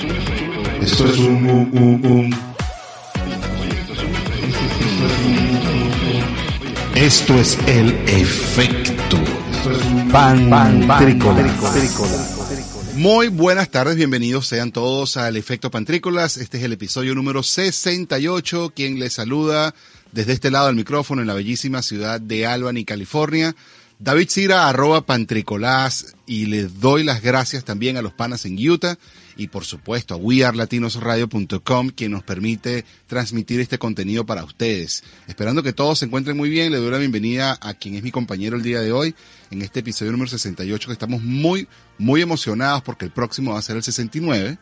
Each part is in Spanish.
Esto es un, un, un, un. Esto es el efecto Pantrícola. Muy buenas tardes, bienvenidos sean todos al Efecto Pantrícolas. Este es el episodio número 68. Quien les saluda desde este lado del micrófono en la bellísima ciudad de Albany, California. David Cira, arroba Pantricolás, y les doy las gracias también a los panas en Utah y por supuesto a wearlatinosradio.com quien nos permite transmitir este contenido para ustedes. Esperando que todos se encuentren muy bien, le doy la bienvenida a quien es mi compañero el día de hoy en este episodio número 68 que estamos muy, muy emocionados porque el próximo va a ser el 69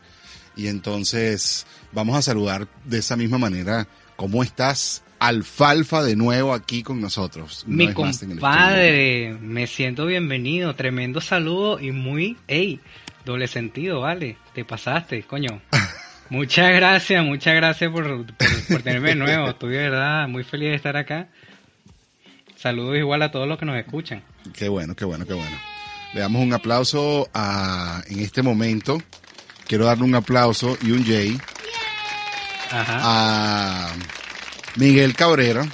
y entonces vamos a saludar de esa misma manera. ¿Cómo estás? Alfalfa de nuevo aquí con nosotros. Mi compadre, me siento bienvenido, tremendo saludo y muy, ey, doble sentido, vale, te pasaste, coño. muchas gracias, muchas gracias por, por, por tenerme de nuevo, estoy de verdad muy feliz de estar acá. Saludos igual a todos los que nos escuchan. Qué bueno, qué bueno, qué bueno. Le damos un aplauso a, en este momento. Quiero darle un aplauso y un Jay Ajá. a Miguel Cabrera,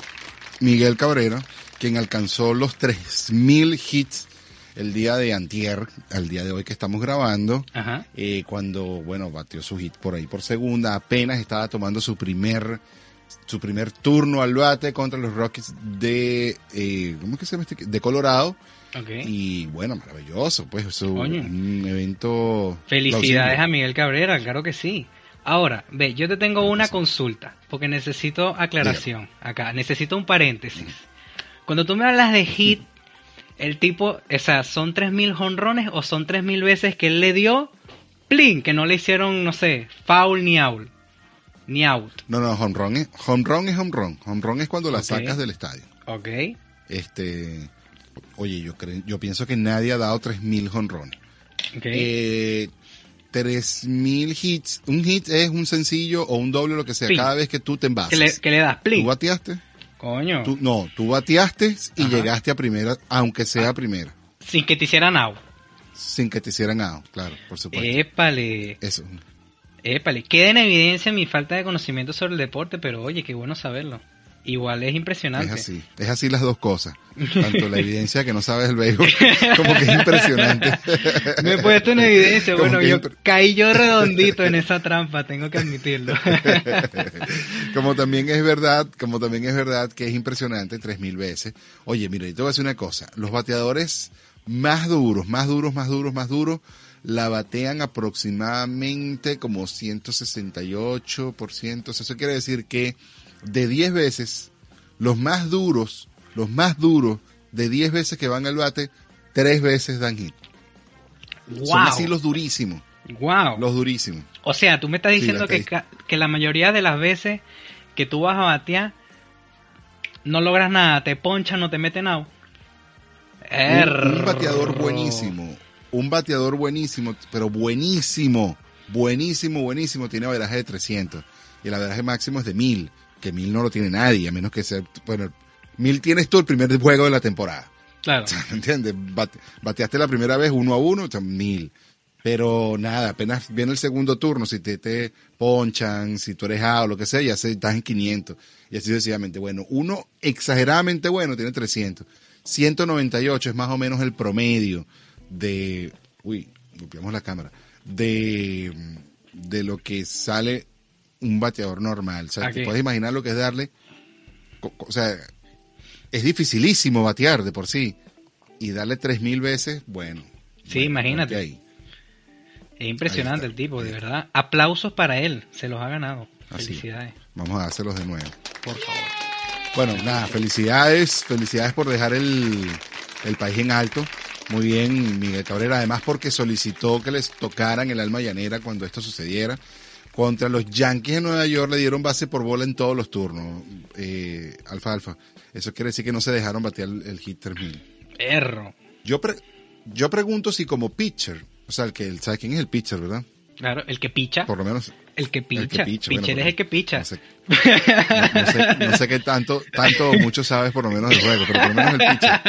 Miguel Cabrera, quien alcanzó los 3000 hits el día de antier, al día de hoy que estamos grabando, Ajá. eh, cuando, bueno, batió su hit por ahí por segunda, apenas estaba tomando su primer su primer turno al bate contra los Rockets de, eh, ¿cómo es que se llama este? De Colorado. Y bueno, maravilloso, pues, es un, Coño. un evento. Felicidades a. Miguel Cabrera, claro que sí. Ahora, ve, yo te tengo Claro una sí. consulta, porque necesito aclaración acá, necesito un paréntesis. Cuando tú me hablas de hit, el tipo, o sea, ¿son 3.000 jonrones o son 3.000 veces que él le dio, plin, que no le hicieron, no sé, foul ni out? Ni out, No, no, home run es home run. Es home run. Home run es cuando la sacas del estadio. ¿ok? Este, oye, yo creo, yo pienso que nadie ha dado 3000 home runs. ok. Eh, 3000 hits. Un hit es un sencillo o un doble, lo que sea, cada vez que tú te ¿Qué, envasas. le, qué le das, ¿Tú plin? bateaste? Coño, Tú- no, tú bateaste y Ajá. llegaste a primera, aunque sea a primera, sin que te hicieran out. sin que te hicieran out, claro, por supuesto. Épale. Eso. Épale, queda en evidencia mi falta de conocimiento sobre el deporte, pero oye, qué bueno saberlo. Igual es impresionante. Es así, es así las dos cosas. Tanto la evidencia que no sabes el béisbol, como que es impresionante. Me he puesto en evidencia, bueno, yo impre- caí yo redondito en esa trampa, tengo que admitirlo. como también es verdad, como también es verdad que es impresionante tres mil veces. Por mira, yo te voy a decir una cosa, los bateadores más duros, más duros, más duros, más duros, la batean aproximadamente como 168%. O sea, eso quiere decir que de 10 veces, los más duros, los más duros, de 10 veces que van al bate, tres veces dan hit. Son así wow, los durísimos, wow. los durísimos. O sea, tú me estás diciendo que, que la mayoría de las veces que tú vas a batear, no logras nada, te ponchan, no te meten out. Un, un bateador buenísimo, un bateador buenísimo, pero buenísimo, buenísimo, buenísimo, tiene averaje de 300 y el averaje máximo es de 1000, que 1000 no lo tiene nadie, a menos que sea, bueno, 1000 tienes tú el primer juego de la temporada, Claro. ¿entiendes? Bate- bateaste la primera vez uno a uno, o sea, 1000. Pero nada, apenas viene el segundo turno, si te, te ponchan, si tú eres A o lo que sea, ya se, estás en 500. Y así sucesivamente. Bueno, uno exageradamente bueno tiene 300. 198 es más o menos el promedio de, uy, golpeamos la cámara, de, de lo que sale un bateador normal. O sea, te puedes imaginar lo que es darle, o sea, es dificilísimo batear de por sí. Y darle 3000 veces, bueno. Sí, bueno, imagínate. Es impresionante Ahí el tipo, de verdad. Aplausos para él, se los ha ganado. Así. Felicidades, Vamos a dárselos de nuevo. por favor. Bueno, nada, felicidades, felicidades por dejar el, el país en alto. Muy bien, Miguel Cabrera, además porque solicitó que les tocaran el alma llanera cuando esto sucediera. Contra los Yankees de Nueva York le dieron base por bola en todos los turnos. Eh, alfa, alfa. Eso quiere decir que no se dejaron batear el, el hit 3000. Perro. Yo, pre- yo pregunto si como pitcher, o sea, el que, ¿sabes quién es el pitcher, verdad? Claro, el que picha. Por lo menos El que El picha. que picha, bueno, Pitcher es el que picha. No sé, no, no sé, no sé qué tanto, tanto o mucho sabes por lo menos del juego, pero por lo menos el pitcher.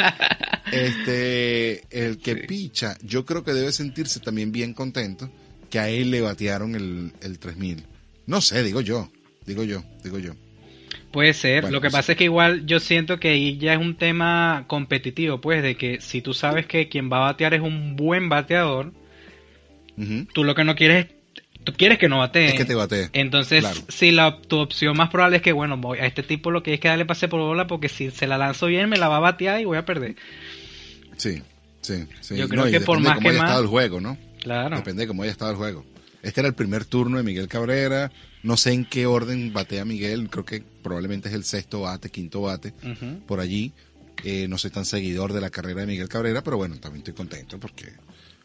Este, el que picha, yo creo que debe sentirse también bien contento que a él le batearon el, el 3000. No sé, digo yo, digo yo, digo yo. Puede ser, Bueno, lo que pues- pasa es que igual yo siento que ahí ya es un tema competitivo, pues, de que si tú sabes que quien va a batear es un buen bateador, tú lo que no quieres, tú quieres que no batee. Es que te batee. Entonces, Claro. si la, tu opción más probable es que, bueno, voy a este tipo lo que es que darle pase por bola porque si se la lanzo bien me la va a batear y voy a perder. Sí, sí, sí. Yo creo No, que por más que más- el juego, ¿no? Claro. Depende de cómo haya estado el juego. Este era el primer turno de Miguel Cabrera. No sé en qué orden batea Miguel. Creo que probablemente es el sexto bate, quinto bate, por allí. Eh, no soy tan seguidor de la carrera de Miguel Cabrera, pero bueno, también estoy contento porque,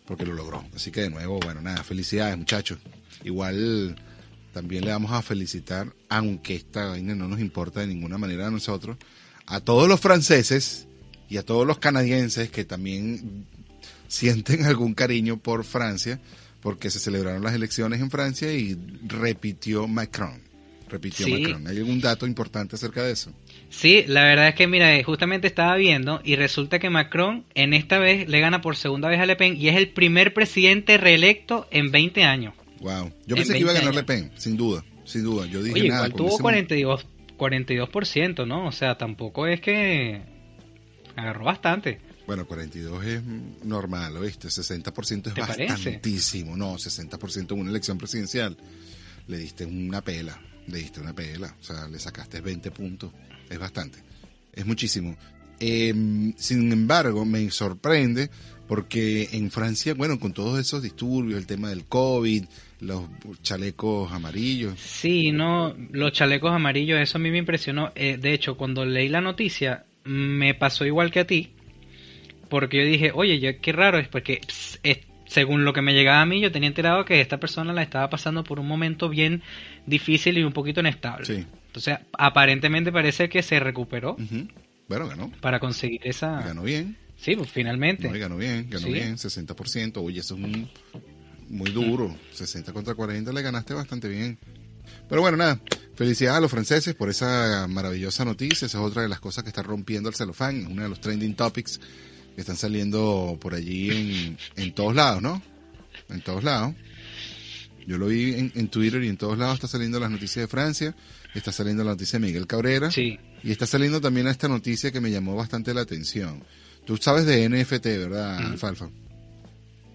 porque lo logró. Así que de nuevo, bueno, nada, felicidades muchachos. Igual también le vamos a felicitar, aunque esta vaina no nos importa de ninguna manera a nosotros, a todos los franceses y a todos los canadienses que también sienten algún cariño por Francia, porque se celebraron las elecciones en Francia y repitió Macron. Repitió Sí. Macron. ¿Hay algún dato importante acerca de eso? Sí, la verdad es que, mira, eh, justamente estaba viendo y resulta que Macron en esta vez le gana por segunda vez a Le Pen y es el primer presidente reelecto en 20 años. Wow. Yo En pensé que iba a 20 ganar Le. Pen, sin duda, sin duda. Yo dije Oye, nada. igual tuvo ese- 42, 42%, ¿no? O sea, tampoco es que agarró bastante. Bueno, 42 es normal, ¿oíste? 60% es ¿Te parece? bastantísimo. No, 60% en una elección presidencial. Le diste una pela, le diste una pela. O sea, le sacaste 20 puntos. Es bastante. Es muchísimo. Eh, sin embargo, me sorprende porque en Francia, bueno, con todos esos disturbios, el tema del COVID, los chalecos amarillos, Sí, no, los chalecos amarillos, eso a mí me impresionó. Eh, de hecho, cuando leí la noticia, me pasó igual que a ti, porque yo dije, oye, yo, qué raro es, porque es- según lo que me llegaba a mí, yo tenía enterado que esta persona la estaba pasando por un momento bien difícil y un poquito inestable. Sí. Entonces, aparentemente parece que se recuperó. Bueno, ganó. para conseguir esa... Ganó bien. Sí, pues finalmente. No, ganó bien, ganó Sí. bien, 60%. Oye, eso es un- muy duro. 60 contra 40 le ganaste bastante bien. Pero bueno, nada. Felicidades a los franceses por esa maravillosa noticia. Esa es otra de las cosas que está rompiendo el celofán. Uno de los trending topics que están saliendo por allí en, en todos lados, ¿no? En todos lados. Yo lo vi en, en Twitter y en todos lados está saliendo las noticias de Francia. Está saliendo la noticia de Miguel Cabrera. Sí. Y está saliendo también esta noticia que me llamó bastante la atención. Tú sabes de NFT, ¿verdad. Alfalfa?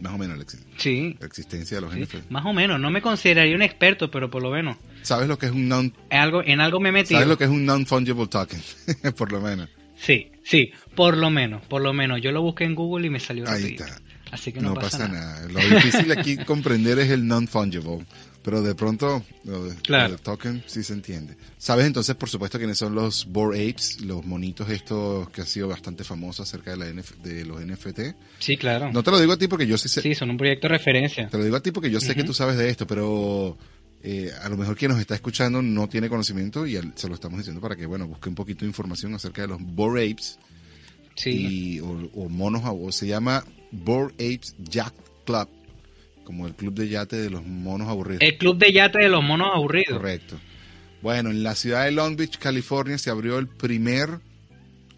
Más o menos la, Sí. la existencia de los sí. NFT. Más o menos, no me consideraría un experto, pero por lo menos. ¿Sabes lo que es un non En algo, en algo me he metido. ¿Sabes lo que es un non-fungible token? Por lo menos. Sí, sí, por lo menos, por lo menos. Yo lo busqué en Google y me salió Ahí rapidito. está. Así que No, no, pasa, nada. Lo difícil aquí comprender es el non-fungible. Pero de pronto, lo, de- Claro. lo token sí se entiende. ¿Sabes entonces, por supuesto, quiénes son los Bored Apes? Los monitos estos que ha sido bastante famoso acerca de, la NF de los NFT. Sí, claro. No te lo digo a ti porque yo sí sé, Sí, son un proyecto de referencia. Te lo digo a ti porque yo sé que tú sabes de esto, pero eh, a lo mejor quien nos está escuchando no tiene conocimiento y al- se lo estamos diciendo para que, bueno, busque un poquito de información acerca de los Bored Apes Sí, y, o, o monos, o se llama Bored Apes Yacht Club, como el club de yate de los monos aburridos. el club de yate de los monos aburridos. Correcto. Bueno, en la ciudad de Long Beach, California, se abrió el primer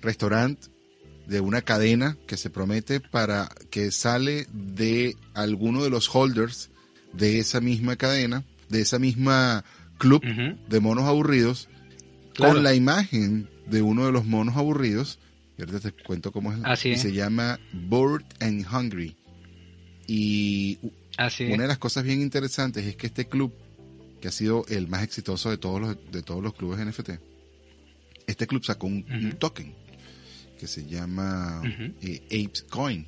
restaurante de una cadena que se promete para que sale de alguno de los holders de esa misma cadena, de esa misma club de monos aburridos, Claro. con la imagen de uno de los monos aburridos. Y ahorita te cuento cómo es. Así y es. se llama Bored and Hungry. Y Así una de las cosas bien interesantes es que este club, que ha sido el más exitoso de todos los, de todos los clubes NFT, este club sacó un, token que se llama eh, Apes Coin.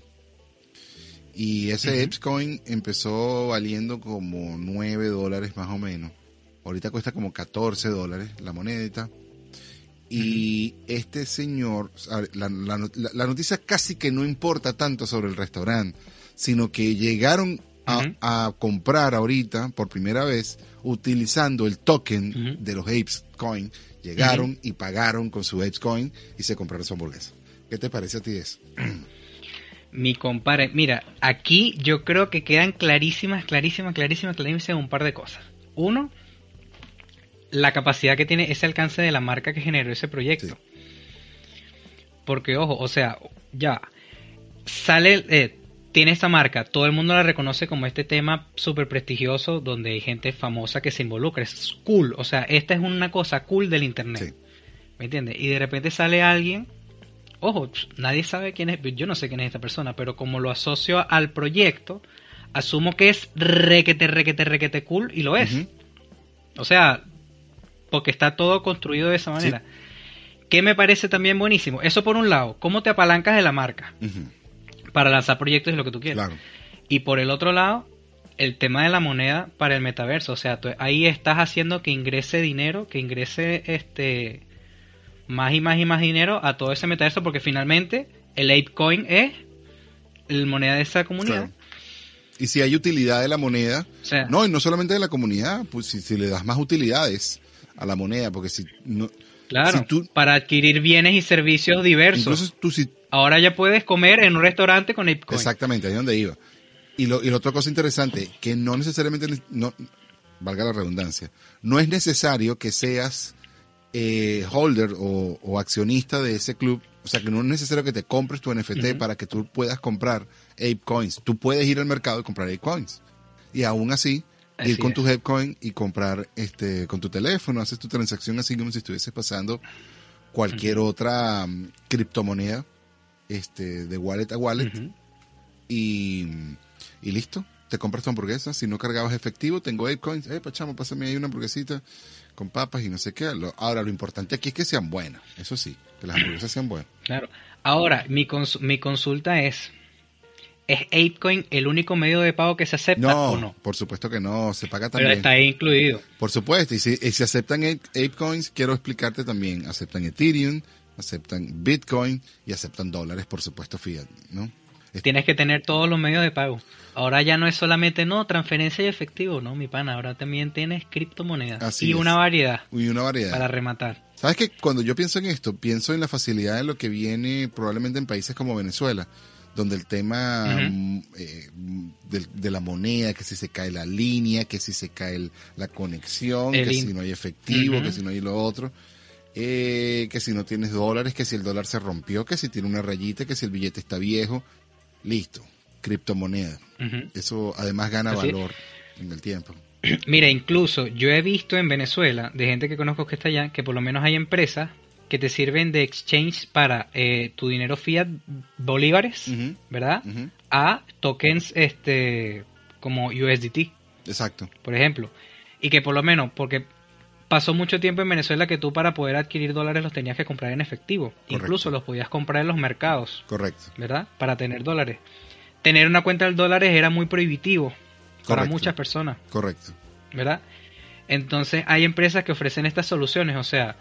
Y ese Ujú. Apes Coin empezó valiendo como 9 dólares más o menos. Ahorita cuesta como 14 dólares la monedita. Y este señor, la, la not- la- la noticia casi que no importa tanto sobre el restaurante, sino que llegaron a, comprar ahorita por primera vez utilizando el token de los Apes Coin. Llegaron y pagaron con su Apes Coin y se compraron su hamburguesa. ¿Qué te parece a ti eso? Mi compadre, mira, aquí yo creo que quedan clarísimas, clarísimas, clarísimas, clarísimas un par de cosas. Uno, la capacidad que tiene ese alcance de la marca que generó ese proyecto. Porque, ojo, o sea, ya, sale, eh, tiene esta marca, todo el mundo la reconoce como este tema súper prestigioso donde hay gente famosa que se involucra, es cool, o sea, esta es una cosa cool del internet. Sí. ¿Me entiendes? Y de repente sale alguien, ojo, nadie sabe quién es, yo no sé quién es esta persona, pero como lo asocio al proyecto, asumo que es requete, requete, requete cool y lo es. O sea, porque está todo construido de esa manera. Que me parece también buenísimo. Eso por un lado, cómo te apalancas de la marca para lanzar proyectos y lo que tú quieras. Claro. Y por el otro lado, el tema de la moneda para el metaverso. O sea, tú- ahí estás haciendo que ingrese dinero, que ingrese este más y más y más dinero a todo ese metaverso, porque finalmente el ApeCoin es la moneda de esa comunidad. Claro. Y si hay utilidad de la moneda, O sea, no, y no solamente de la comunidad, pues si, si le das más utilidades a la moneda, porque si no, claro, si tú- para adquirir bienes y servicios diversos. incluso tú si Ahora ya puedes comer en un restaurante con ApeCoin. Exactamente, ahí es donde iba. Y, lo, y la otra cosa interesante, que no necesariamente, no, valga la redundancia, no es necesario que seas eh, holder o, o accionista de ese club, o sea, que no es necesario que te compres tu NFT para que tú puedas comprar Ape Coins. Tú puedes ir al mercado y comprar Ape Coins. Y aún así, Así ir con es. tu Ape Coin y comprar este con tu teléfono, haces tu transacción así como si estuvieses pasando cualquier otra mm, criptomoneda este de wallet a wallet y, y listo. Te compras tu hamburguesa. Si no cargabas efectivo, tengo Apecoins. Eh, pachamo, pásame ahí una hamburguesita con papas y no sé qué. Lo- ahora, lo importante aquí es que sean buenas. Eso sí, que las hamburguesas sean buenas. Claro. Ahora, mi, cons- mi consulta es, ¿es ApeCoin el único medio de pago que se acepta No, o no? por supuesto que no. Se paga Pero también. está ahí incluido. Por supuesto. Y si, y si aceptan Ape- Apecoins, quiero explicarte también. Aceptan Ethereum, aceptan Bitcoin y aceptan dólares, por supuesto, fiat, ¿no? Es- Tienes que tener todos los medios de pago. Ahora ya no es solamente, no, transferencia y efectivo, no, mi pana. Ahora también tienes criptomonedas. Así y es. una variedad Y una variedad. para rematar. ¿Sabes que Cuando yo pienso en esto, pienso en la facilidad de lo que viene probablemente en países como Venezuela, donde el tema mm, eh, mm, de, de la moneda, que si se cae la línea, que si se cae el- la conexión, El que si no hay efectivo, que si no hay lo otro, eh, que si no tienes dólares, que si el dólar se rompió, que si tiene una rayita, que si el billete está viejo, listo, criptomoneda. Ujú. Eso además gana Así es. valor en el tiempo. Mira, incluso yo he visto en Venezuela, de gente que conozco que está allá, que por lo menos hay empresas que te sirven de exchange para eh, tu dinero fiat bolívares, ¿verdad? A tokens este como USDT, Exacto. por ejemplo. Y que por lo menos, porque pasó mucho tiempo en Venezuela que tú para poder adquirir dólares los tenías que comprar en efectivo. Incluso los podías comprar en los mercados, Correcto. ¿verdad? Para tener dólares. Tener una cuenta de dólares era muy prohibitivo para muchas personas. Correcto. ¿verdad? Entonces hay empresas que ofrecen estas soluciones, o sea,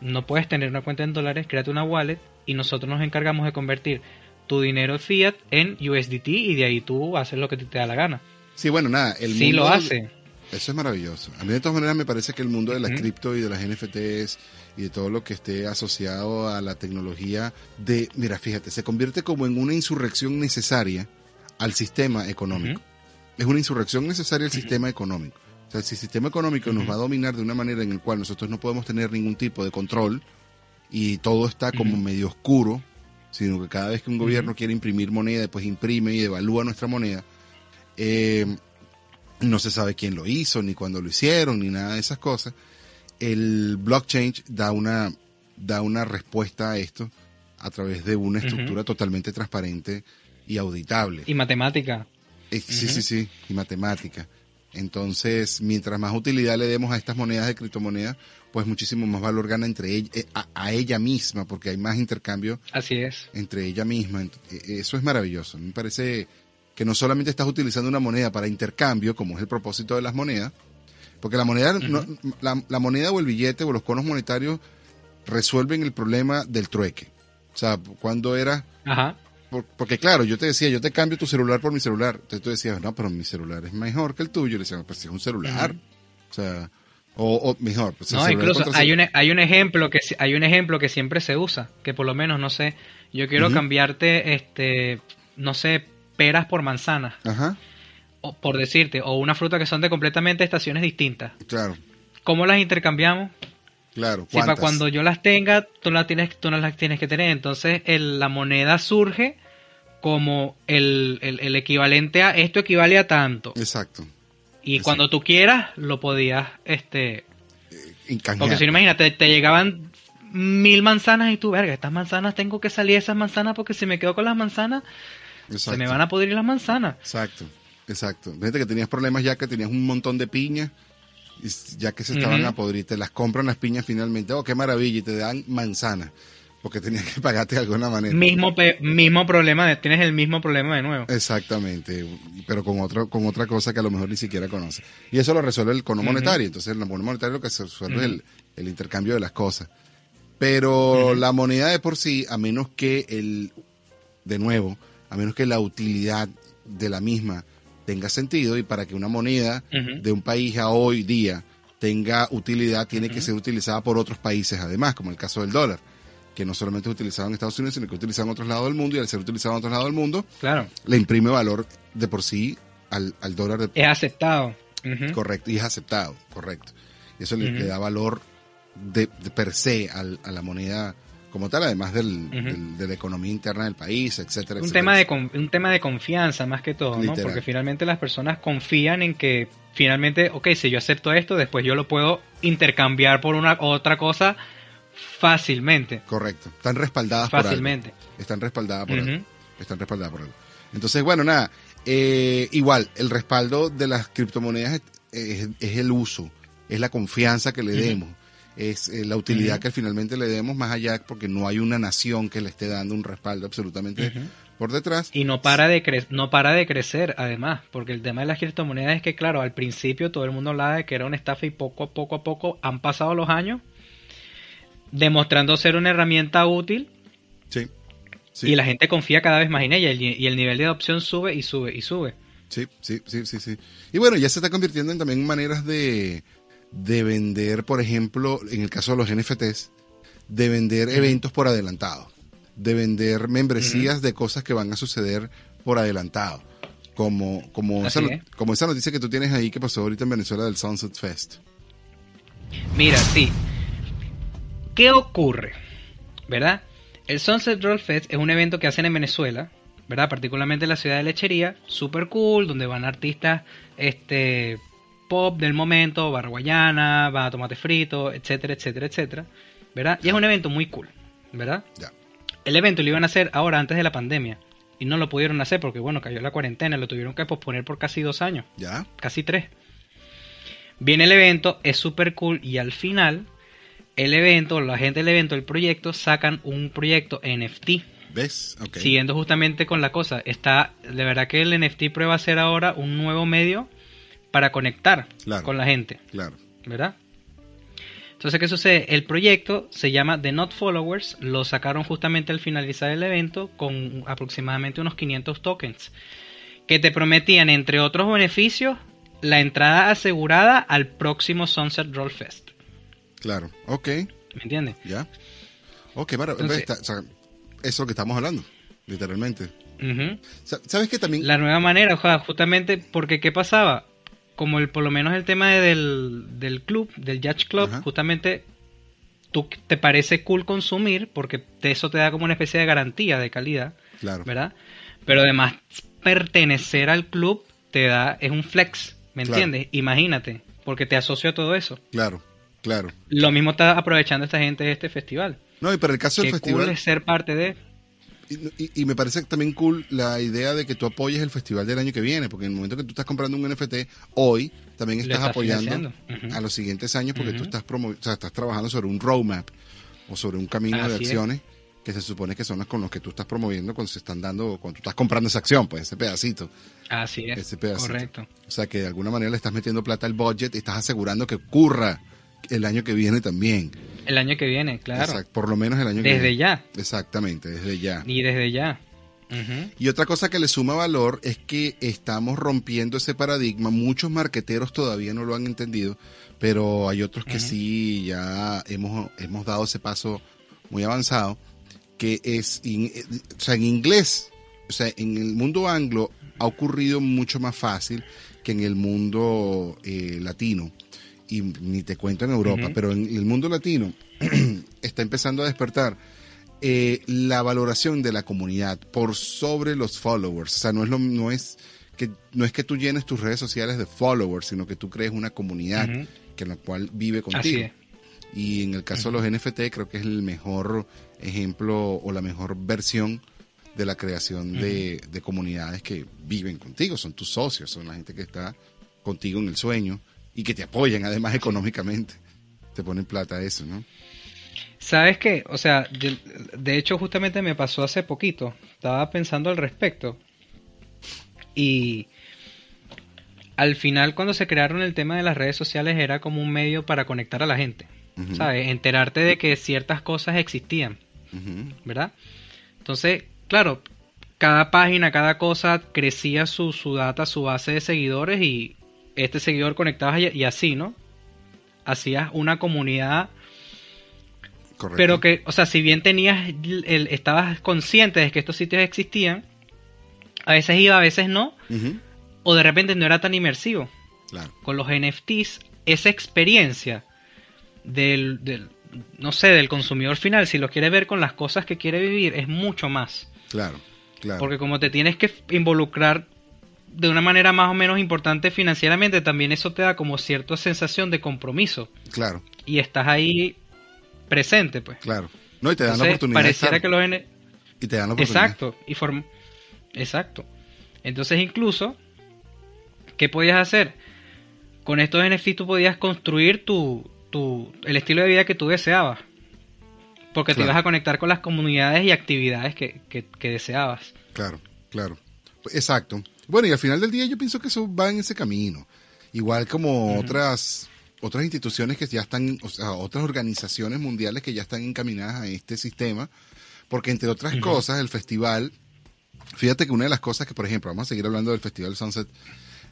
no puedes tener una cuenta en dólares, créate una wallet y nosotros nos encargamos de convertir tu dinero fiat en USDT y de ahí tú haces lo que te, da la gana. Sí, bueno, nada, el Sí mundo lo hace. Eso es maravilloso. A mí de todas maneras me parece que el mundo de la Ujú. cripto y de las NFTs y de todo lo que esté asociado a la tecnología de, mira, fíjate, se convierte como en una insurrección necesaria al sistema económico. Es una insurrección necesaria al sistema económico. O sea, si el sistema económico nos va a dominar de una manera en la cual nosotros no podemos tener ningún tipo de control y todo está como medio oscuro, sino que cada vez que un gobierno quiere imprimir moneda, pues imprime y devalúa nuestra moneda, eh, no se sabe quién lo hizo, ni cuándo lo hicieron, ni nada de esas cosas. El blockchain da una, da una respuesta a esto a través de una estructura totalmente transparente y auditable. Y matemática. Eh, Sí, sí, sí, y matemática. Entonces, mientras más utilidad le demos a estas monedas de criptomonedas, pues muchísimo más valor gana entre ella, eh, a, a ella misma, porque hay más intercambio Así es. entre ella misma. Eh, Eso es maravilloso. Me parece que no solamente estás utilizando una moneda para intercambio, como es el propósito de las monedas, porque la moneda, no- la, la moneda o el billete o los conos monetarios resuelven el problema del trueque. O sea, cuando era Ajá. por- porque claro, yo te decía, yo te cambio tu celular por mi celular. Entonces tú decías, no, pero mi celular es mejor que el tuyo. Y le decía, pues si es un celular. O sea, o, o mejor. Pues, No, incluso hay un, hay un ejemplo que hay un ejemplo que siempre se usa, que por lo menos no sé, yo quiero cambiarte este no sé, peras por manzanas, Ajá, o por decirte, o una fruta que son de completamente estaciones distintas. claro, ¿Cómo las intercambiamos? claro. Si para cuando yo las tenga, tú las tienes, tú no las tienes que tener. Entonces el- la moneda surge como el, el- el equivalente a esto equivale a tanto. Exacto. Y Exacto. cuando tú quieras, lo podías, este, Encañar. porque si no, imagínate, te llegaban mil manzanas y tú, verga, estas manzanas tengo que salir esas manzanas porque si me quedo con las manzanas, se me van a pudrir las manzanas. Exacto, exacto. Fíjate que tenías problemas ya que tenías un montón de piñas, ya que se estaban a podrir, te las compran las piñas finalmente, oh, qué maravilla, y te dan manzana, porque tenías que pagarte de alguna manera. Mismo, mismo problema, de- tienes el mismo problema de nuevo. Exactamente, pero con otro, con otra cosa que a lo mejor ni siquiera conoces. Y eso lo resuelve el cono monetario. Entonces, el bono monetario lo que se resuelve es el, el intercambio de las cosas. Pero la moneda de por sí, a menos que el, de nuevo, a menos que la utilidad de la misma tenga sentido y para que una moneda de un país a hoy día tenga utilidad, tiene que ser utilizada por otros países además, como el caso del dólar, que no solamente es utilizado en Estados Unidos, sino que es utilizado en otros lados del mundo y al ser utilizado en otros lados del mundo, Claro, le imprime valor de por sí al, al dólar de- es aceptado. Correcto y es aceptado, correcto. Eso le, le da valor de, de per se al- a la moneda como tal, además del, de la economía interna del país, etcétera, un etcétera. tema de un tema de confianza más que todo, ¿no? Porque finalmente las personas confían en que finalmente, ok, si yo acepto esto, después yo lo puedo intercambiar por una otra cosa fácilmente, Correcto. Están respaldadas por algo. fácilmente. Están respaldadas por algo. Están respaldadas por algo. Entonces, bueno, nada. eh, igual, el respaldo de las criptomonedas es, es- es el uso, es la confianza que le demos, es eh, la utilidad que finalmente le demos más allá, porque no hay una nación que le esté dando un respaldo absolutamente por detrás. Y no para de cre- no para de crecer, además, porque el tema de las criptomonedas es que, claro, al principio todo el mundo hablaba de que era una estafa y poco a poco a poco han pasado los años, demostrando ser una herramienta útil Sí. Sí. y la gente confía cada vez más en ella y, y el nivel de adopción sube y sube y sube. Sí, sí, sí, sí, sí. Y bueno, ya se está convirtiendo en también maneras de, de vender, por ejemplo, en el caso de los NFTs, de vender eventos por adelantado, de vender membresías de cosas que van a suceder por adelantado. Como, como, esa, Así no- es. como esa noticia que tú tienes ahí que pasó ahorita en Venezuela del Sunset Fest. Mira, sí. ¿Qué ocurre? ¿Verdad? El Sunset Roll Fest es un evento que hacen en Venezuela, ¿verdad? Particularmente en la ciudad de Lechería, super cool, donde van artistas este pop del momento, Barra Guayana, va a Tomate Frito, etcétera, etcétera, etcétera, ¿verdad? Y es un evento muy cool, ¿verdad? Ya. El evento lo iban a hacer ahora antes de la pandemia y no lo pudieron hacer porque, bueno, cayó la cuarentena, lo tuvieron que posponer por casi dos años ¿Ya? casi tres. Viene el evento, es súper cool y al final el evento, la gente del evento, el proyecto, sacan un proyecto NFT. ¿Ves? Ok. Siguiendo justamente con la cosa, está, de verdad que el NFT prueba a ser ahora un nuevo medio para conectar Claro. con la gente, Claro. ¿verdad? Entonces, ¿qué sucede? El proyecto se llama The Not Followers, lo sacaron justamente al finalizar el evento con aproximadamente unos 500 tokens, que te prometían, entre otros beneficios, la entrada asegurada al próximo Sunset Roll Fest. Claro. Ok. ¿Me entiendes? Ya. Ok, para, Entonces- está- o sea, eso es lo que estamos hablando, literalmente. ¿Sabes que también? La nueva manera, o sea, justamente porque ¿qué pasaba? Como el, por lo menos el tema de- del, del club, del Judge Club, Ajá. justamente tú te parece cool consumir porque eso te da como una especie de garantía de calidad, Claro. ¿verdad? Pero además pertenecer al club te da, es un flex, ¿me Claro. entiendes? Imagínate, porque te asocio a todo eso. Claro. Claro. Lo mismo está aprovechando esta gente de este festival. No, y para el caso Qué del cool festival. es ser parte de... Y, me parece también cool la idea de que tú apoyes el festival del año que viene, porque en el momento que tú estás comprando un NFT hoy, también estás estás apoyando a los siguientes años porque tú Ujú. estás o sea, estás trabajando sobre un roadmap o sobre un camino de es. acciones que se supone que son las con los que tú estás promoviendo cuando se están dando, cuando tú estás comprando esa acción, pues ese pedacito. Así es, Ese pedacito. correcto. O sea que de alguna manera le estás metiendo plata al budget y estás asegurando que ocurra el año que viene también. El año que viene, claro. Por lo menos el año que Desde viene. ya. Exactamente, desde ya. Y desde ya. Y otra cosa que le suma valor es que estamos rompiendo ese paradigma. Muchos marqueteros todavía no lo han entendido, pero hay otros que sí ya hemos, hemos dado ese paso muy avanzado, que es, in- eh, o sea, en inglés, o sea, en el mundo anglo ha ocurrido mucho más fácil que en el mundo eh, latino. Y ni te cuento en Europa, pero en el mundo latino está empezando a despertar eh, la valoración de la comunidad por sobre los followers. O sea, no es, lo, no es, que, no es que tú llenes tus redes sociales de followers, sino que tú crees una comunidad que en la cual vive contigo. Y en el caso de los NFT creo que es el mejor ejemplo o la mejor versión de la creación de, de comunidades que viven contigo, son tus socios, son la gente que está contigo en el sueño y que te apoyan además económicamente. Te ponen plata eso, ¿no? ¿Sabes qué? O sea, yo- de hecho justamente me pasó hace poquito. Estaba pensando al respecto. Y al final cuando se crearon el tema de las redes sociales era como un medio para conectar a la gente. ¿Sabes? Enterarte de que ciertas cosas existían. ¿verdad? Entonces, claro, cada página, cada cosa crecía su, su data, su base de seguidores y este seguidor conectabas y, y así, ¿no? Hacías una comunidad, Correcto. pero que, o sea, si bien tenías, el, estabas consciente de que estos sitios existían, a veces iba, a veces no, o de repente no era tan inmersivo. Claro, Con los NFTs, esa experiencia del, del, no sé, del consumidor final, si lo quiere ver con las cosas que quiere vivir, es mucho más. claro, claro. Porque como te tienes que involucrar de una manera más o menos importante financieramente, también eso te da como cierta sensación de compromiso. Claro, Y estás ahí presente, pues. claro. No, y te dan la Entonces, oportunidad de pareciera estar. que los Y te dan la oportunidad. Exacto. Y form- Exacto. Entonces incluso, ¿qué podías hacer? Con estos NFT tú podías construir tu, tu, el estilo de vida que tú deseabas. Porque te ibas a conectar con las comunidades y actividades que, que, que deseabas. Claro, claro. Exacto. Bueno, y al final del día yo pienso que eso va en ese camino. Igual como otras otras instituciones que ya están, o sea, otras organizaciones mundiales que ya están encaminadas a este sistema, porque entre otras cosas el festival, fíjate que una de las cosas que, por ejemplo, vamos a seguir hablando del Festival Sunset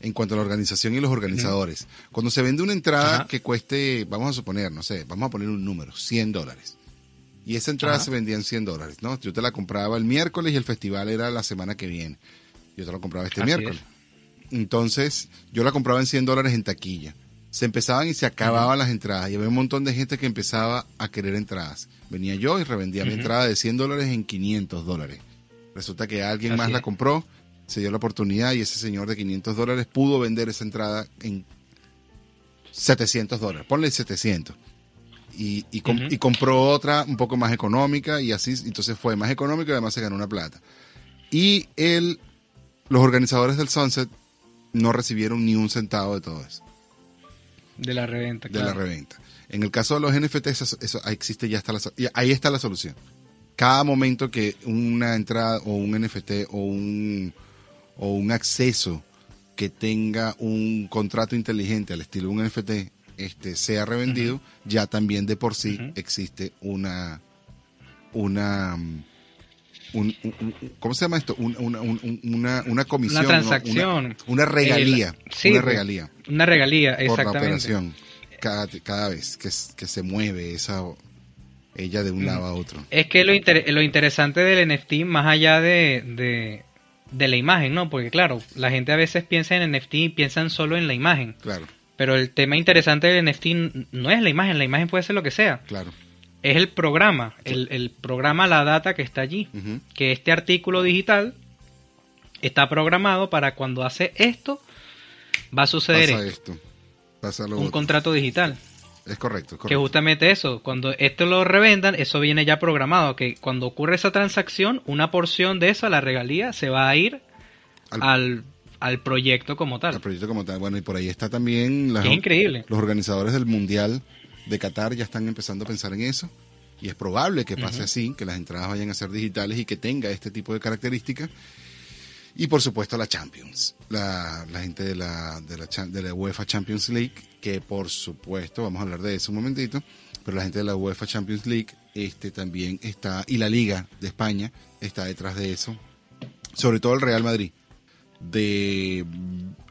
en cuanto a la organización y los organizadores, cuando se vende una entrada Ajá. que cueste, vamos a suponer, no sé, vamos a poner un número, 100 dólares. Y esa entrada Ajá. se vendía en 100 dólares, ¿no? Yo te la compraba el miércoles y el festival era la semana que viene. Yo te la compraba este Así miércoles. Entonces, yo la compraba en 100 dólares en taquilla. Se empezaban y se acababan las entradas. Y había un montón de gente que empezaba a querer entradas. Venía yo y revendía mi entrada de 100 dólares en 500 dólares. Resulta que alguien Así más la compró, se dio la oportunidad y ese señor de 500 dólares pudo vender esa entrada en 700 dólares. Ponle 700. Y, y, com- Ujú. y compró otra un poco más económica y así, entonces fue más económico y además se ganó una plata. Y el, los organizadores del Sunset no recibieron ni un centavo de todo eso, De la reventa, de la claro. reventa. En el caso de los NFTs, eso, existe, ya está la, ahí está la solución. Cada momento que una entrada o un NFT o un, o un acceso que tenga un contrato inteligente al estilo de un NFT este, sea revendido, ya también de por sí existe una, una, mm, un- ¿cómo se llama esto? Un- una, un- una, comisión. Una transacción. Una, una regalía. Sí, una pues, regalía Una regalía, por la exactamente. operación. Cada, cada vez que, se mueve esa ella de un lado a otro. Es que lo, inter- lo interesante del NFT, más allá de, de, de la imagen, ¿no? Porque claro, la gente a veces piensa en NFT y piensan solo en la imagen. Claro, Pero el tema interesante del NFT no es la imagen, la imagen puede ser lo que sea. claro. Es el programa, el, el programa, la data que está allí. Que este artículo digital está programado para cuando hace esto, va a suceder Pasa esto. esto. Pasa lo un otro. contrato digital. Es correcto, es Que correcto. justamente eso, cuando esto lo revendan, eso viene ya programado, que cuando ocurre esa transacción, una porción de esa, la regalía, se va a ir Al- al, al proyecto como tal. proyecto como tal. Bueno, y por ahí está también las- Es increíble. los organizadores del Mundial de Qatar ya están empezando a pensar en eso. Y es probable que pase así, que las entradas vayan a ser digitales y que tenga este tipo de características. Y por supuesto la Champions, la, la gente de la, de, la, de la UEFA Champions League, que por supuesto, vamos a hablar de eso un momentito, pero la gente de la UEFA Champions League este, también está, y la Liga de España está detrás de eso, sobre todo el Real Madrid, de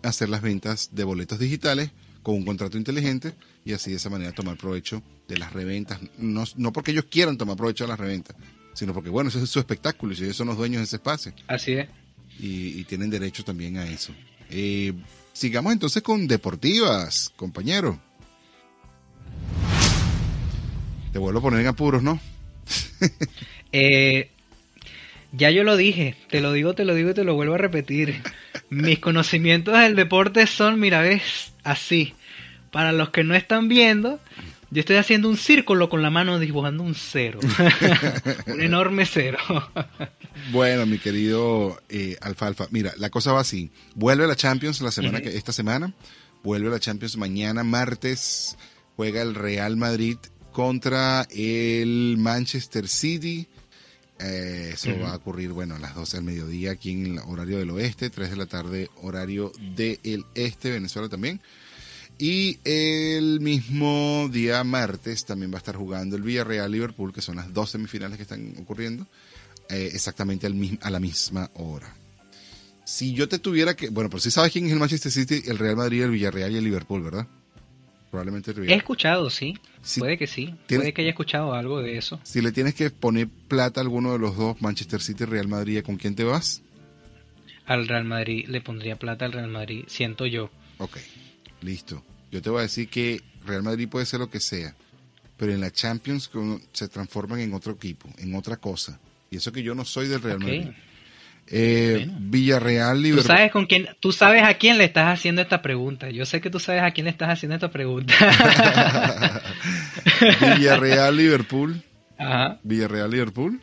hacer las ventas de boletos digitales con un contrato inteligente y así de esa manera tomar provecho de las reventas, no, no porque ellos quieran tomar provecho de las reventas, sino porque bueno, ese es su espectáculo y ellos son los dueños de ese espacio Así es. y, y tienen derecho también a eso. Eh, sigamos entonces con deportivas, compañero. Te vuelvo a poner en apuros, ¿no? Eh, ya yo lo dije, te lo digo, te lo digo y te lo vuelvo a repetir. Mis conocimientos del deporte son, mira, ves, así. Para los que no están viendo, yo estoy haciendo un círculo con la mano dibujando un cero. un enorme cero. Bueno, mi querido eh, Alfalfa, mira, la cosa va así. Vuelve la Champions la semana que esta semana. Vuelve la Champions mañana martes. Juega el Real Madrid contra el Manchester City. Eh, eso va a ocurrir, bueno, a las 12 del mediodía aquí en el horario del oeste, 3 de la tarde horario del este, Venezuela también. Y el mismo día martes también va a estar jugando el Villarreal Liverpool, que son las dos semifinales que están ocurriendo, eh, exactamente al a la misma hora. Si yo te tuviera que, bueno, pero sí sabes quién es el Manchester City, el Real Madrid, el Villarreal y el Liverpool, ¿verdad? Probablemente el He Villarreal. escuchado, sí. Sí. Puede que sí. Puede que haya escuchado algo de eso. Si le tienes que poner plata a alguno de los dos, Manchester City Real Madrid, ¿con quién te vas? Al Real Madrid le pondría plata al Real Madrid, siento yo. Ok, listo. Yo te voy a decir que Real Madrid puede ser lo que sea, pero en la Champions se transforman en otro equipo, en otra cosa. Y eso que yo no soy del Real. Madrid. Eh, Bueno. Villarreal, Tú Liverpool. sabes con quién, tú sabes a quién le estás haciendo esta pregunta. Yo sé que tú sabes a quién le estás haciendo esta pregunta. Villarreal, Liverpool. Ajá. Villarreal, Liverpool.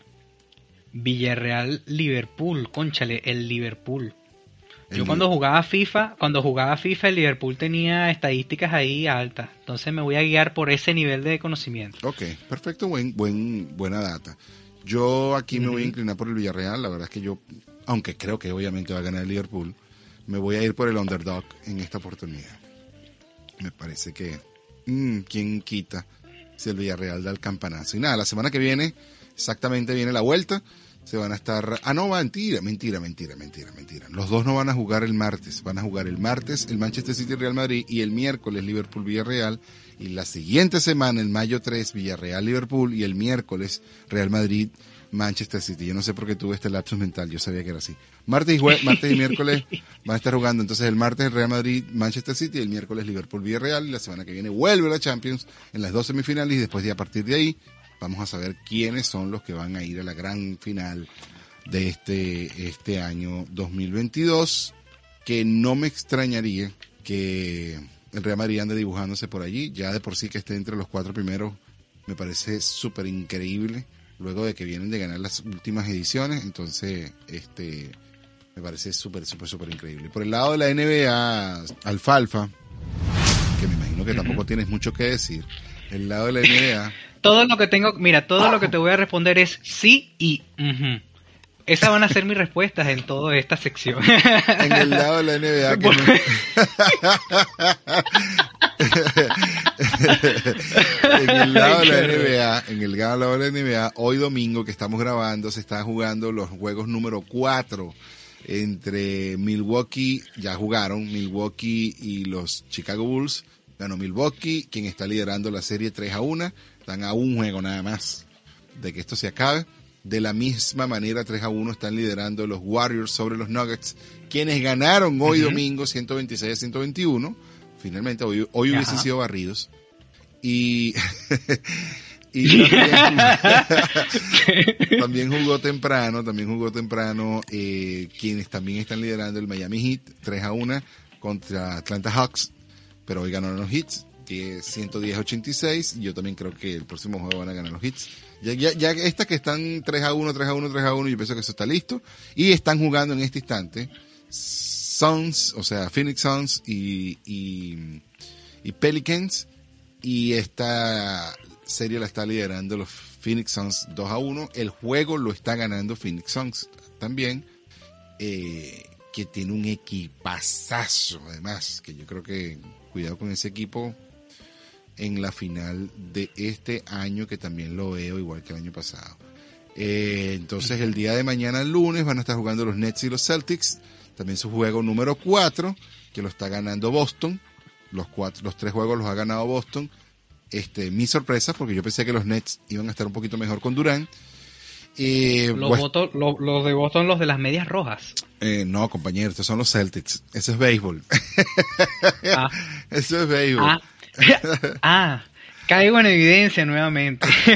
Villarreal, Liverpool, conchale, el Liverpool. Yo cuando jugaba FIFA, cuando jugaba FIFA, el Liverpool tenía estadísticas ahí altas. Entonces me voy a guiar por ese nivel de conocimiento. Ok, perfecto, buen, buen, buena data. Yo aquí me voy a inclinar por el Villarreal, la verdad es que yo, aunque creo que obviamente va a ganar el Liverpool, me voy a ir por el underdog en esta oportunidad. Me parece que, mm, ¿quién quita si el Villarreal da el campanazo? Y nada, la semana que viene, exactamente viene la vuelta, se van a estar, ah no, mentira, mentira, mentira, mentira, mentira. Los dos no van a jugar el martes, van a jugar el martes el Manchester City Real Madrid y el miércoles Liverpool Villarreal y la siguiente semana, el mayo 3, Villarreal Liverpool y el miércoles Real Madrid Manchester City. Yo no sé por qué tuve este lapsus mental, yo sabía que era así. Martes y, jue- martes y miércoles van a estar jugando entonces el martes Real Madrid Manchester City, el miércoles Liverpool Villarreal y la semana que viene vuelve la Champions en las dos semifinales y después de a partir de ahí vamos a saber quiénes son los que van a ir a la gran final de este, este año 2022 que no me extrañaría que el Real Madrid ande dibujándose por allí, ya de por sí que esté entre los cuatro primeros, me parece súper increíble, luego de que vienen de ganar las últimas ediciones, entonces, este, me parece súper, súper, súper increíble. Por el lado de la NBA, Alfalfa, que me imagino que tampoco tienes mucho que decir, el lado de la NBA, Todo lo que tengo, mira, todo lo que te voy a responder es sí y ujú. Esas van a ser mis respuestas en toda esta sección. en el lado de la NBA, que no- en el lado de la NBA, en el lado de la NBA, hoy domingo que estamos grabando, se están jugando los juegos número 4 entre Milwaukee, ya jugaron Milwaukee y los Chicago Bulls. Ganó Milwaukee, quien está liderando la serie 3 a 1. Están a un juego nada más de que esto se acabe. De la misma manera, 3 a 1 están liderando los Warriors sobre los Nuggets, quienes ganaron hoy Ujú. domingo 126 a 121. Finalmente, hoy, hoy hubiesen Ajá. sido barridos. Y, y también, también jugó temprano, también jugó temprano, eh, quienes también están liderando el Miami Heat, 3 a 1 contra Atlanta Hawks, pero hoy ganaron los Heats, que es 110 a 86, y yo también creo que el próximo juego van a ganar los Heats. Ya, ya, ya estas que están 3 a 1, 3 a 1, 3 a 1, yo pienso que eso está listo, y están jugando en este instante Suns, o sea, Phoenix Suns y, y, y Pelicans, y esta serie la está liderando los Phoenix Suns 2 a 1. El juego lo está ganando Phoenix Suns también, eh, que tiene un equipazazo además, que yo creo que cuidado con ese equipo en la final de este año, que también lo veo igual que el año pasado. Eh, entonces el día de mañana, el lunes, van a estar jugando los Nets y los Celtics. También su juego número 4, que lo está ganando Boston. Los, cuatro, los tres juegos los ha ganado Boston. Este, mi sorpresa, porque yo pensé que los Nets iban a estar un poquito mejor con Durán. Eh, Los, West- lo- los de Boston, los de las medias rojas. eh, no, compañero, estos son los Celtics. Eso es béisbol. Ah, Eso es béisbol. ah, ah. Caigo en evidencia nuevamente.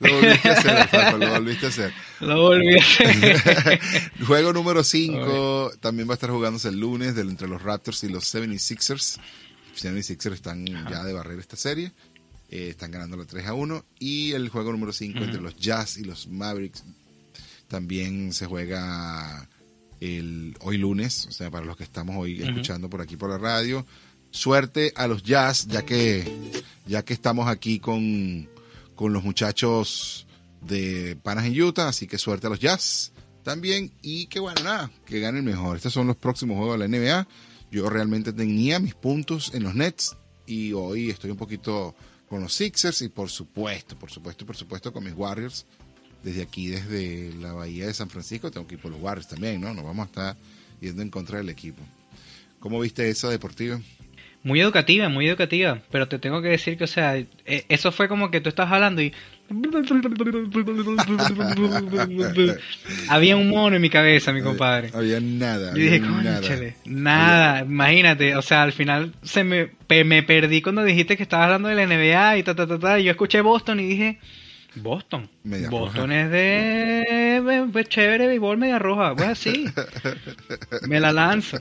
lo volviste a hacer, lo volviste a hacer. Lo volví a hacer. Juego número 5 también va a estar jugándose el lunes del, entre los Raptors y los 76ers. 76ers están ya de barrer esta serie. Eh, están ganando la 3 a 1. Y el juego número 5 entre los Jazz y los Mavericks también se juega el hoy lunes, o sea, para los que estamos hoy escuchando por aquí por la radio. Suerte a los Jazz, ya que ya que estamos aquí con, con los muchachos de Panas en Utah, así que suerte a los Jazz también y que bueno, nada, que ganen mejor. Estos son los próximos juegos de la NBA. Yo realmente tenía mis puntos en los Nets y hoy estoy un poquito con los Sixers y por supuesto, por supuesto, por supuesto con mis Warriors. Desde aquí, desde la bahía de San Francisco, tengo que ir por los Warriors también, ¿no? Nos vamos a estar yendo en contra del equipo. ¿Cómo viste esa deportiva? Muy educativa, muy educativa, pero te tengo que decir que, o sea, eh, eso fue como que tú estás hablando y... Había un mono en mi cabeza, mi compadre. Había nada. Yo dije, nada. "Cónchale, nada, imagínate, o sea, al final se me, me perdí cuando dijiste que estabas hablando de la NBA y ta, ta, ta, ta, y yo escuché Boston y dije, Boston, Media Boston roja. es de, pues chévere, béisbol media roja, pues así, me la lanzo,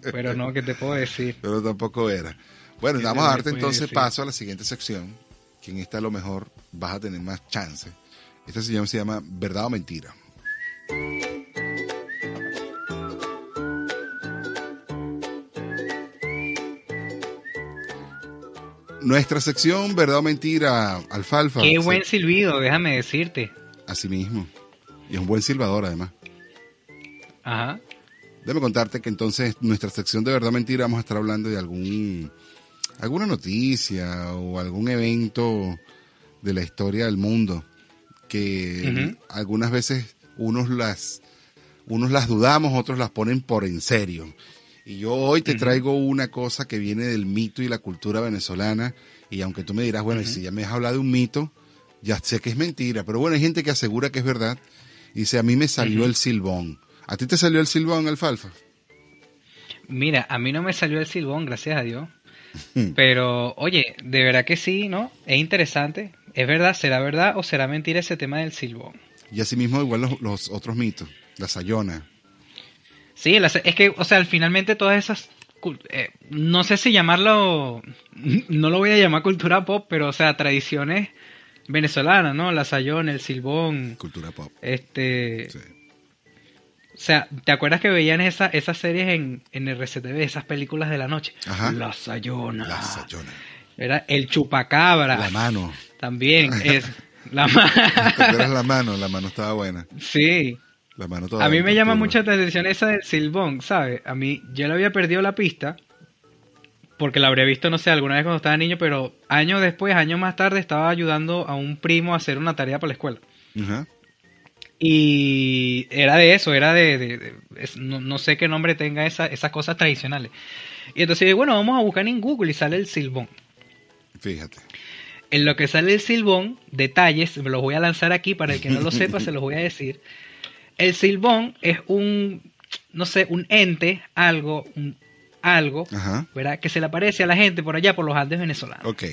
pero no, ¿qué te puedo decir? Pero tampoco era. Bueno, vamos a darte entonces decir. paso a la siguiente sección, que en esta a lo mejor vas a tener más chance. Esta sección se llama Verdad o Mentira. Nuestra sección Verdad o Mentira, Alfalfa. Qué buen silbido, déjame decirte. Así mismo. Y es un buen silbador además. Ajá. Déjame contarte que entonces nuestra sección de verdad mentira vamos a estar hablando de algún alguna noticia o algún evento de la historia del mundo que algunas veces unos las unos las dudamos, otros las ponen por en serio. Y yo hoy te traigo una cosa que viene del mito y la cultura venezolana y aunque tú me dirás, bueno, y si ya me has hablado de un mito, ya sé que es mentira, pero bueno, hay gente que asegura que es verdad. Y dice, a mí me salió el silbón. ¿A ti te salió el silbón, alfalfa? Mira, a mí no me salió el silbón, gracias a Dios. Pero, oye, de verdad que sí, ¿no? Es interesante. ¿Es verdad? ¿Será verdad o será mentira ese tema del silbón? Y asimismo igual los, los otros mitos, la sayona. Sí, la- es que, o sea, finalmente todas esas... eh, no sé si llamarlo... No lo voy a llamar cultura pop, pero, o sea, tradiciones venezolanas, ¿no? La sayona, el silbón, Cultura pop. este... Sí. O sea, ¿te acuerdas que veían esa, esas series en, en RCTV, esas películas de la noche? Ajá. La sayona. La sayona. Era el chupacabra. La mano. También es la mano. ¿Te acuerdas la mano? La mano estaba buena. sí. La mano A todavía. mí me llama mucho la atención esa del silbón, ¿sabes? A mí, yo le había perdido la pista. Porque la habría visto, no sé, alguna vez cuando estaba niño, pero años después, años más tarde, estaba ayudando a un primo a hacer una tarea para la escuela. Y era de eso, era de, de- de- es- no, no sé qué nombre tenga esa, esas cosas tradicionales. Y entonces, bueno, vamos a buscar en Google y sale el silbón. Fíjate. En lo que sale el silbón, detalles, me los voy a lanzar aquí para el que no lo sepa, se los voy a decir. El silbón es un, no sé, un ente, algo, un, algo, Ajá. ¿verdad? Que se le aparece a la gente por allá, por los Andes venezolanos, Ok.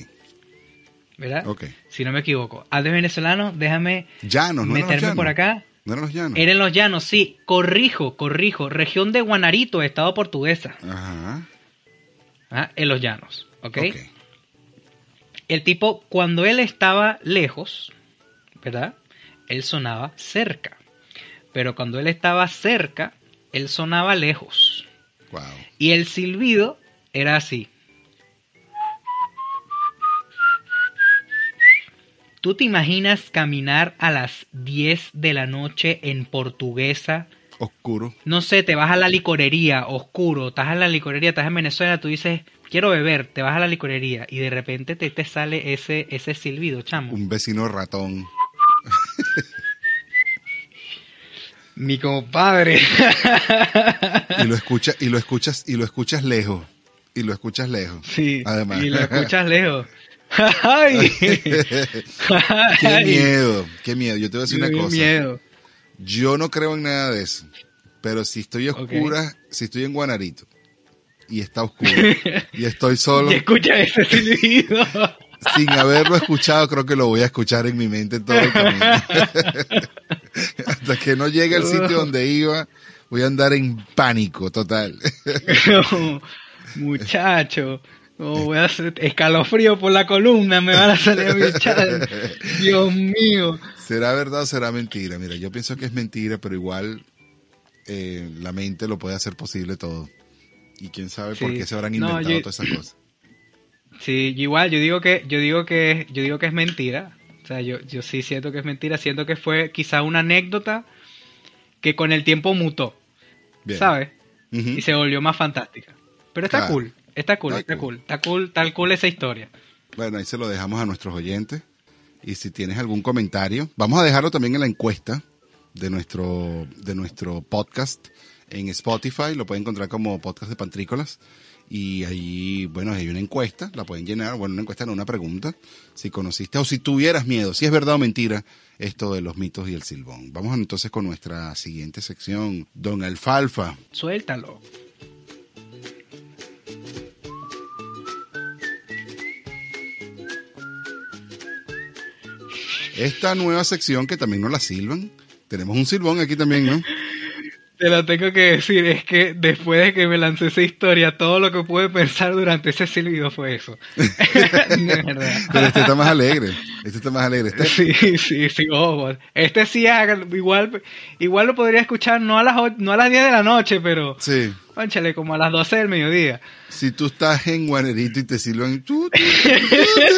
¿verdad? Ok. Si no me equivoco. Andes venezolanos, déjame Llanos, ¿no eran los meterme llanos? por acá. ¿No eran los llanos? Eran los llanos, sí. Corrijo, corrijo. Región de Guanarito, estado portuguesa. Ajá. ¿ah? En los llanos, ¿ok? Ok. El tipo, cuando él estaba lejos, ¿verdad? Él sonaba cerca. Pero cuando él estaba cerca, él sonaba lejos. Wow. Y el silbido era así. ¿Tú te imaginas caminar a las 10 de la noche en portuguesa? Oscuro. No sé, te vas a la licorería, oscuro, estás en la licorería, estás en Venezuela, tú dices, quiero beber, te vas a la licorería y de repente te, te sale ese, ese silbido, chamo. Un vecino ratón. Mi compadre. Y lo escucha, y lo escuchas, y lo escuchas lejos. Y lo escuchas lejos. sí, Además. y lo escuchas lejos. Ay. Qué miedo, qué miedo. Yo te voy a decir una cosa. miedo. Yo no creo en nada de eso. Pero si estoy a oscuras, si estoy en Guanarito y está oscuro. Y estoy solo. Y escucha ese silbido. Sin haberlo escuchado, creo que lo voy a escuchar en mi mente todo el camino. Hasta que no llegue al sitio donde iba, voy a andar en pánico total. No, muchacho. No, voy a hacer escalofrío por la columna, me van a salir a bichar. Dios mío. ¿Será verdad o será mentira? Mira, yo pienso que es mentira, pero igual eh, la mente lo puede hacer posible todo. Y quién sabe por qué se habrán No, inventado yo- todas esas cosas. Sí, igual yo digo que yo digo que yo digo que es mentira. O sea, yo yo sí siento que es mentira, siento que fue quizá una anécdota que con el tiempo mutó, Bien. ¿sabes? Y se volvió más fantástica. Pero está Claro. cool, está cool, Está está cool. cool, está cool, tal cool esa historia. Bueno, ahí se lo dejamos a nuestros oyentes. Y si tienes algún comentario, vamos a dejarlo también en la encuesta de nuestro, de nuestro podcast en Spotify. Lo pueden encontrar como podcast de Pantrícolas. Y ahí, bueno, hay una encuesta, la pueden llenar. Bueno, una encuesta no, una pregunta. Si conociste o si tuvieras miedo, si es verdad o mentira esto de los mitos y el silbón. Vamos entonces con nuestra siguiente sección, Don Alfalfa. Suéltalo. Esta nueva sección que también nos la silban. Tenemos un silbón aquí también, ¿no? Te lo tengo que decir, es que después de que me lancé esa historia, todo lo que pude pensar durante ese silbido fue eso. de verdad. Pero este está más alegre. Este está más alegre. Este- Sí, sí, sí, ojo. Este sí, igual, igual lo podría escuchar no a las no a las 10 de la noche, pero, Sí. Cónchale, como a las 12 del mediodía. Si tú estas en Guanerito y te silban, tú, tú,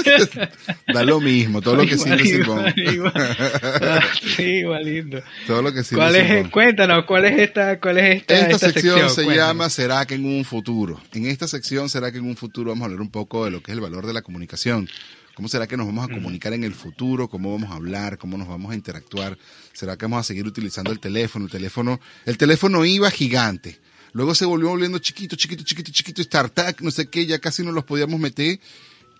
tú, tú, da lo mismo, todo lo que sirve Igual, igual, sí, igualito. Todo lo que sirve ¿Cuál es, cuéntanos, ¿cuál es esta, cuál es esta, Esta, esta sección, se Cuéntanos. llama ¿Será que en un futuro? En esta sección será que en un futuro vamos a hablar un poco de lo que es el valor de la comunicación. ¿Cómo será que nos vamos a comunicar en el futuro? ¿Cómo vamos a hablar? ¿Cómo nos vamos a interactuar? ¿Será que vamos a seguir utilizando el teléfono? El teléfono, el teléfono iba gigante. Luego se volvió volviendo chiquito, chiquito, chiquito, chiquito, StarTAC, no sé qué, ya casi no los podíamos meter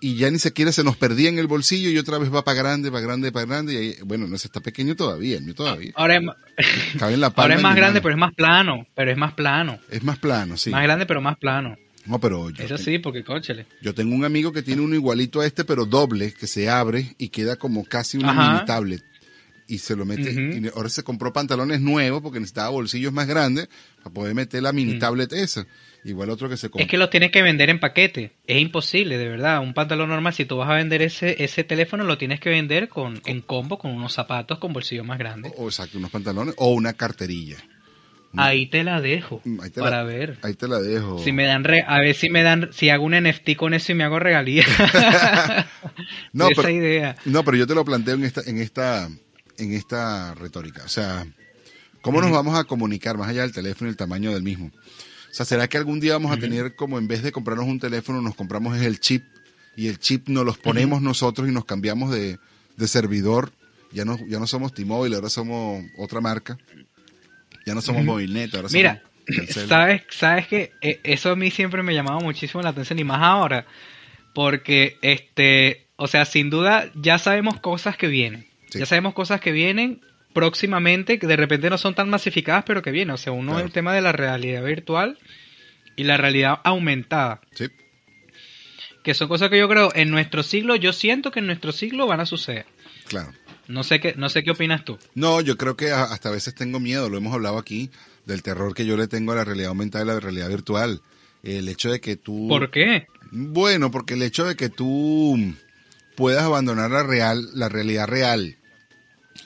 y ya ni siquiera se nos perdía en el bolsillo y otra vez va para grande, para grande, para grande. Y ahí, bueno, no se está pequeño todavía, el mío todavía. Ahora es, Cabe en la palma ahora es más grande, mano. pero es más plano, pero es más plano. Es más plano, sí. Más grande, pero más plano. No, pero yo, Eso sí, porque cónchale. yo tengo un amigo que tiene uno igualito a este, pero doble, que se abre y queda como casi una mini tablet. Y se lo mete. Y ahora se compró pantalones nuevos porque necesitaba bolsillos más grandes para poder meter la mini tablet esa. Igual otro que se compró. Es que los tienes que vender en paquete. Es imposible, de verdad. Un pantalón normal, si tú vas a vender ese, ese teléfono, lo tienes que vender con, en combo, con unos zapatos con bolsillos más grandes. O, exacto, unos pantalones o una carterilla. Ahí te la dejo. Mm, Ahí te para la, ver. Ahí te la dejo. Si me dan re- a ver si me dan, si hago un NFT con eso y me hago regalía. No, Esa pero- idea. No, pero yo te lo planteo en esta, en esta, en esta retórica. O sea, ¿cómo nos vamos a comunicar más allá del teléfono y el tamaño del mismo? O sea, ¿será que algún día vamos a tener como en vez de comprarnos un teléfono, nos compramos el chip y el chip nos los ponemos nosotros y nos cambiamos de, de servidor? Ya no, ya no somos T-Mobile, ahora somos otra marca. Ya no somos Movilnet, ahora Mira, somos sabes, sabes que eso a mí siempre me llamaba muchísimo la atención y más ahora, porque este, o sea, sin duda ya sabemos cosas que vienen, Sí. ya sabemos cosas que vienen próximamente que de repente no son tan masificadas, pero que vienen. O sea, uno Claro. el tema de la realidad virtual y la realidad aumentada, Sí, que son cosas que yo creo en nuestro siglo, yo siento que en nuestro siglo van a suceder. claro. No sé qué, no sé qué opinas tú. No, yo creo que hasta a veces tengo miedo, lo hemos hablado aquí, del terror que yo le tengo a la realidad aumentada y la realidad virtual. El hecho de que tú... ¿Por qué? Bueno, porque el hecho de que tú puedas abandonar la real, la realidad real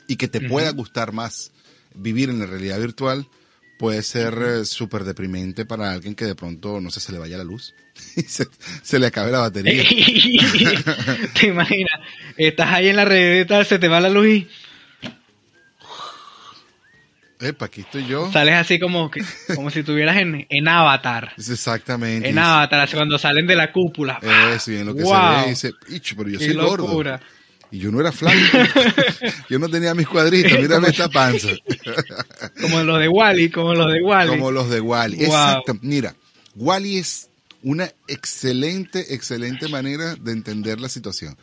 y que te pueda gustar más vivir en la realidad virtual puede ser eh, súper deprimente para alguien que de pronto, no sé, se le vaya la luz y se, se le acabe la batería. ¿Te imaginas? Estás ahí en la red y tal, se te va la luz y Epa, aquí estoy yo. sales así como que, como si estuvieras en, en Avatar. Es exactamente. En Avatar, así cuando salen de la cúpula. Eso, y en lo que Wow. se ve, dice, "Ich, pero yo ¡Qué soy gordo. Y yo no era flaco. yo no tenía mis cuadritos. Mírame esta panza. Como los de Wally, como los de Wally. Como los de Wally. Wow. Exacto. Mira, Wally es una excelente, excelente manera de entender la situación.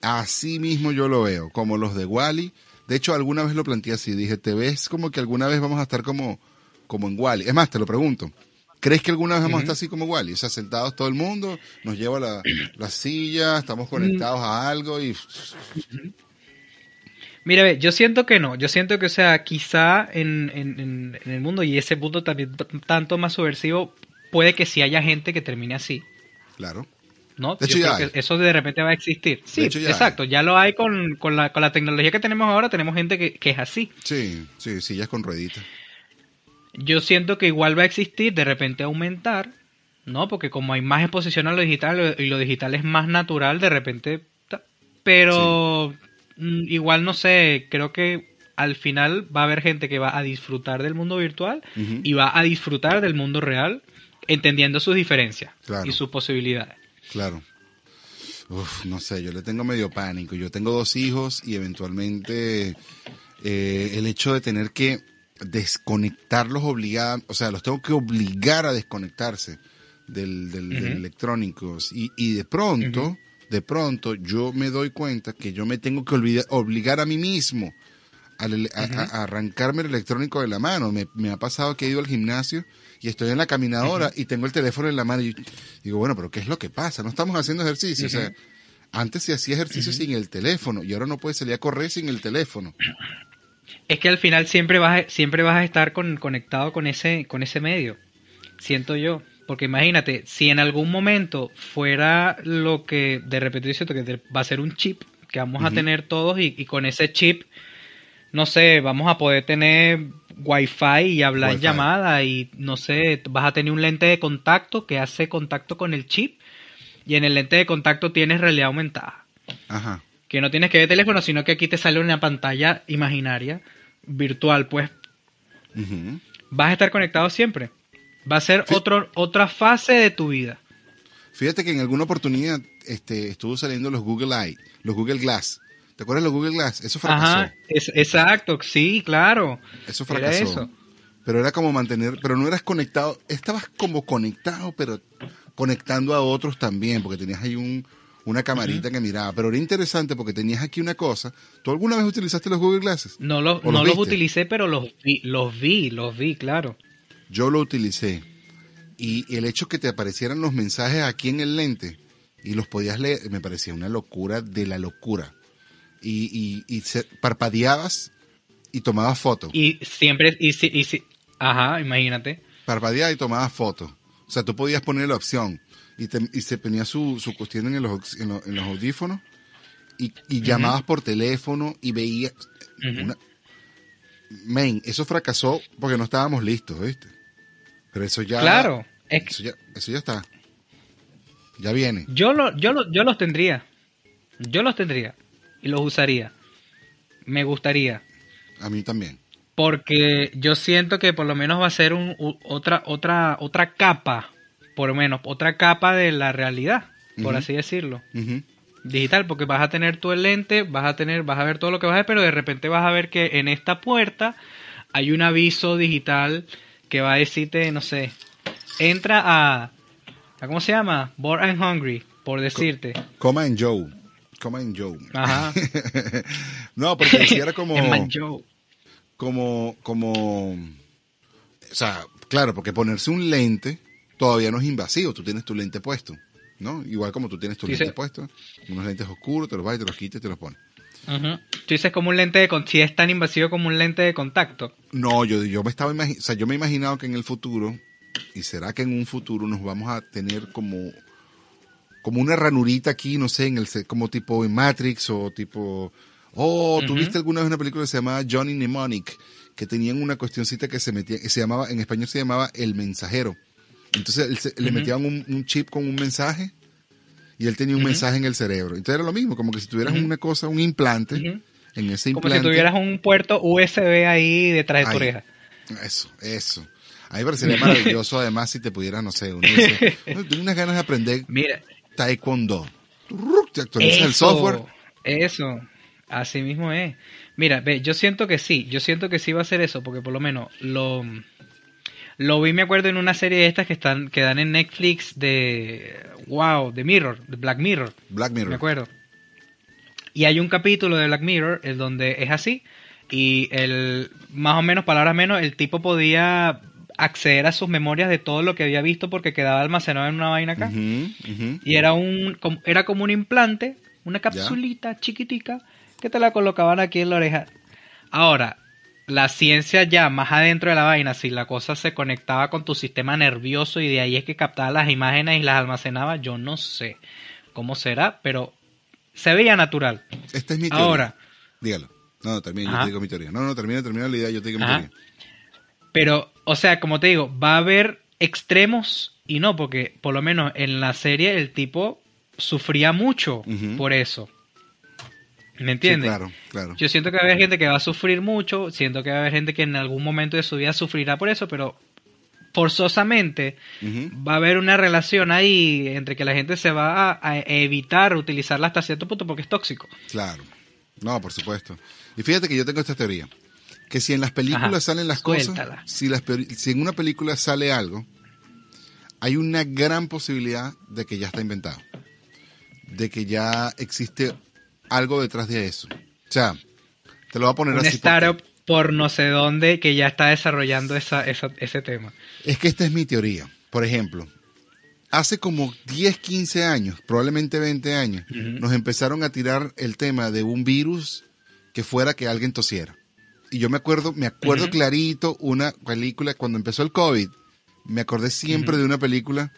Así mismo yo lo veo, como los de Wally. De hecho, alguna vez lo planteé así. Dije, ¿te ves como que alguna vez vamos a estar como, como en Wally? Es más, te lo pregunto. ¿Crees que alguna vez vamos a estar así como igual? O sea, sentados todo el mundo, nos lleva la, la silla, estamos conectados a algo y... Mira, ve, yo siento que no, yo siento que, o sea, quizá en, en, el mundo y ese punto también tanto más subversivo, puede que sí haya gente que termine así, Claro. ¿no? De hecho, Yo ya creo hay. que eso de repente va a existir. Sí, hecho, ya exacto, ya lo hay con, con, la, con la tecnología que tenemos ahora, tenemos gente que, que es así. Sí, sí, sí, ya es con rueditas. Yo siento que igual va a existir, de repente aumentar, ¿no? Porque como hay más exposición a lo digital y lo digital es más natural, de repente... Pero mm, igual no sé, creo que al final va a haber gente que va a disfrutar del mundo virtual y va a disfrutar del mundo real, entendiendo sus diferencias Claro. y sus posibilidades. Claro. Uf, no sé, yo le tengo medio pánico. Yo tengo dos hijos y eventualmente eh, el hecho de tener que desconectarlos obligada, o sea, los tengo que obligar a desconectarse del, del, electrónicos y, y de pronto, de pronto yo me doy cuenta que yo me tengo que olvida- obligar a mí mismo a, arrancarme el electrónico de la mano. Me, me ha pasado que he ido al gimnasio y estoy en la caminadora y tengo el teléfono en la mano y digo, bueno, pero ¿qué es lo que pasa? No estamos haciendo ejercicio. O sea, antes se hacía ejercicio sin el teléfono y ahora no puedes salir a correr sin el teléfono. Es que al final siempre vas a, siempre vas a estar con- conectado con ese, con ese medio, siento yo. Porque imagínate, si en algún momento fuera lo que de repente siento que va a ser un chip que vamos a tener todos y, y con ese chip, no sé, vamos a poder tener wifi y hablar en Wi-Fi. llamada y no sé, vas a tener un lente de contacto que hace contacto con el chip y en el lente de contacto tienes realidad aumentada Ajá. Que no tienes que ver teléfono, sino que aquí te sale una pantalla imaginaria, virtual, pues vas a estar conectado siempre. Va a ser Sí. otro, otra fase de tu vida. Fíjate que en alguna oportunidad este, estuvo saliendo los Google Eye, los Google Glass. ¿Te acuerdas de los Google Glass? Eso fracasó. Ajá, es, exacto, sí, claro. Eso Era fracasó. eso. Pero era como mantener, pero no eras conectado, estabas como conectado, pero conectando a otros también, porque tenías ahí un, una camarita que miraba. Pero era interesante porque tenías aquí una cosa. ¿Tú alguna vez utilizaste los Google Glasses? No, los, ¿O los no los utilicé, pero los vi, los vi, los vi, claro. Yo lo utilicé. Y el hecho que te aparecieran los mensajes aquí en el lente y los podías leer, me parecía una locura de la locura. Y, y, y se- parpadeabas y tomabas fotos. Y siempre, y si, y si, ajá, imagínate. Parpadeaba y tomabas fotos. O sea, tú podías poner la opción y, te- y se ponía su, su cuestión en los, en los, en los audífonos y, y llamabas por teléfono y veías... Una... Men, eso fracasó porque no estábamos listos, ¿viste? Pero eso ya... Claro, es que Eso ya, eso ya está. Ya viene. yo, lo, yo, lo- yo los tendría. Yo los tendría. Y los usaría. Me gustaría. A mí también. Porque yo siento que por lo menos va a ser un, otra, otra, otra capa, por lo menos, otra capa de la realidad, por así decirlo. Digital, porque vas a tener tú el lente, vas a tener, vas a ver todo lo que vas a ver, pero de repente vas a ver que en esta puerta hay un aviso digital que va a decirte, no sé, entra a, a ¿cómo se llama? Bored and Hungry, por decirte. Coma en Joe. Coma en Joe. Ajá. no, porque decía era como... Como, como, o sea, claro, porque ponerse un lente todavía no es invasivo, tú tienes tu lente puesto, ¿no? Igual como tú tienes tu Sí, lente sí. puesto, unos lentes oscuros, te los vas y te los quitas y te los pones. Ujú. Tú dices como un lente de si es tan invasivo como un lente de contacto. No, yo, yo me estaba o sea, yo me he imaginado que en el futuro, y será que en un futuro nos vamos a tener como, como una ranurita aquí, no sé, en el, como tipo en Matrix o tipo, oh, ¿tú Ujú. viste alguna vez una película que se llamaba Johnny Mnemonic? Que tenían una cuestioncita que se metía, que se llamaba, en español se llamaba El Mensajero. Entonces él se- le metían un, un chip con un mensaje y él tenía un mensaje en el cerebro. Entonces era lo mismo, como que si tuvieras una cosa, un implante, en ese Como implante. si tuvieras un puerto USB ahí detrás de tu oreja. Eso, eso. A mí me parecería maravilloso, además, si te pudieras, no sé, uno dice, "No, tengo unas ganas de aprender Mira, taekwondo. Te actualizas el software. Eso, así mismo es. Mira, ve, yo siento que sí, yo siento que sí va a ser eso, porque por lo menos lo, lo vi, me acuerdo, en una serie de estas que están, que dan en Netflix de, wow, de Mirror, de Black Mirror, Black me Mirror. acuerdo. Y hay un capítulo de Black Mirror en donde es así, y el, más o menos, palabras menos, el tipo podía acceder a sus memorias de todo lo que había visto porque quedaba almacenado en una vaina acá. Y era un era como un implante, una capsulita chiquitica que te la colocaban aquí en la oreja. Ahora, la ciencia ya más adentro de la vaina, si la cosa se conectaba con tu sistema nervioso y de ahí es que captaba las imágenes y las almacenaba, yo no sé cómo será, pero se veía natural. Esta es mi teoría. Ahora, Dígalo. No, no, termina, yo te digo mi teoría. No, no, termina, termina la idea, yo te digo mi teoría. Pero, o sea, como te digo, va a haber extremos y no, porque por lo menos en la serie el tipo sufría mucho por eso. ¿Me Sí, entiendes? claro, claro. Yo siento que va a haber gente que va a sufrir mucho, siento que va a haber gente que en algún momento de su vida sufrirá por eso, pero forzosamente va a haber una relación ahí entre que la gente se va a, a evitar utilizarla hasta cierto punto porque es tóxico. Claro. No, por supuesto. Y fíjate que yo tengo esta teoría. Que si en las películas Ajá, salen las suéltala. cosas, si, las, si en una película sale algo, hay una gran posibilidad de que ya está inventado. De que ya existe algo detrás de eso. O sea, te lo voy a poner Un así. porque- startup por no sé dónde que ya está desarrollando esa, esa- ese tema. Es que esta es mi teoría. Por ejemplo, hace como 10, 15 años, probablemente 20 años, nos empezaron a tirar el tema de un virus que fuera que alguien tosiera. Y yo me acuerdo, me acuerdo clarito una película cuando empezó el COVID. Me acordé siempre de una película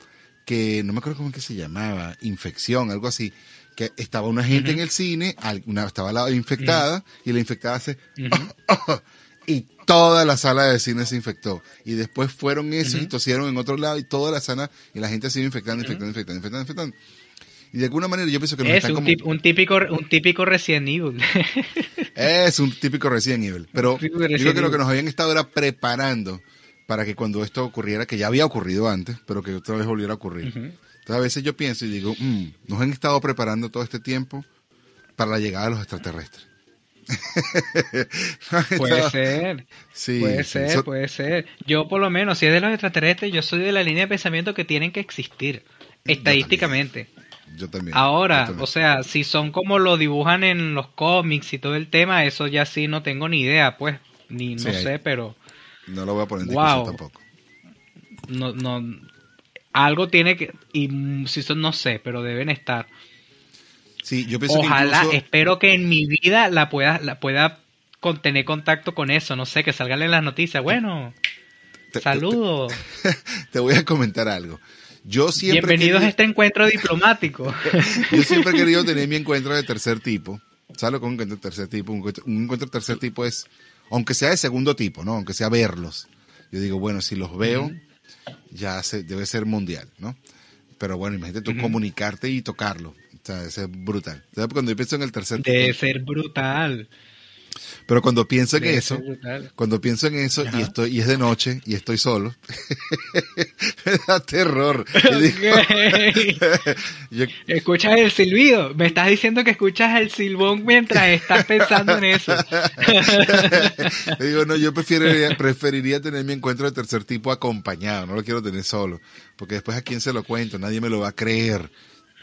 que no me acuerdo cómo es que se llamaba, infección, algo así, que estaba una gente en el cine, una, estaba la infectada y la infectada Ujú. y toda la sala de cine se infectó. Y después fueron esos y tosieron en otro lado y toda la sala, y la gente se iba infectando, infectando, infectando, infectando, infectando. Y de alguna manera yo pienso que nos Es están un, como... tip- un típico un típico Resident Evil. Es un típico Resident Evil. Pero típico yo creo que lo que nos habían estado era preparando para que cuando esto ocurriera, que ya había ocurrido antes, pero que otra vez volviera a ocurrir. Entonces a veces yo pienso y digo, "Mm, nos han estado preparando todo este tiempo para la llegada de los extraterrestres. Puede ser. Sí, puede ser, So- puede ser. Yo por lo menos, si es de los extraterrestres, yo soy de la línea de pensamiento que tienen que existir, estadísticamente. Yo también. Ahora, yo también. o sea, si son como lo dibujan en los cómics y todo el tema, eso ya sí no tengo ni idea, pues, ni no Sí, sé, pero No lo voy a poner en Wow. discusión tampoco. no, no, algo tiene que, y mm, si son, no sé, pero deben estar. Sí, yo pienso Ojalá, que incluso... espero que en mi vida la pueda, la pueda con, tener contacto con eso, no sé, que salgan en las noticias. Bueno, te- saludos. Te, te voy a comentar algo. Yo siempre, Bienvenidos a este encuentro diplomático. yo siempre he querido tener mi encuentro de tercer tipo. ¿Sabes es un encuentro de tercer tipo? Un encuentro, un encuentro de tercer tipo es, aunque sea de segundo tipo, ¿no? Aunque sea verlos. Yo digo, bueno, si los veo, ya se, debe ser mundial, ¿no? Pero bueno, imagínate tú comunicarte comunicarte y tocarlo. O sea, debe ser brutal. ¿Sabes? Cuando yo pienso en el tercer Debe ser brutal. Pero cuando pienso en eso. Cuando pienso en eso Ajá. y estoy y es de noche y estoy solo, me da terror. Yo- Escuchas el silbido. Me estás diciendo que escuchas el silbón mientras estás pensando en eso. digo, no, yo preferiría, preferiría tener mi encuentro de tercer tipo acompañado, no lo quiero tener solo, porque después a quién se lo cuento, nadie me lo va a creer.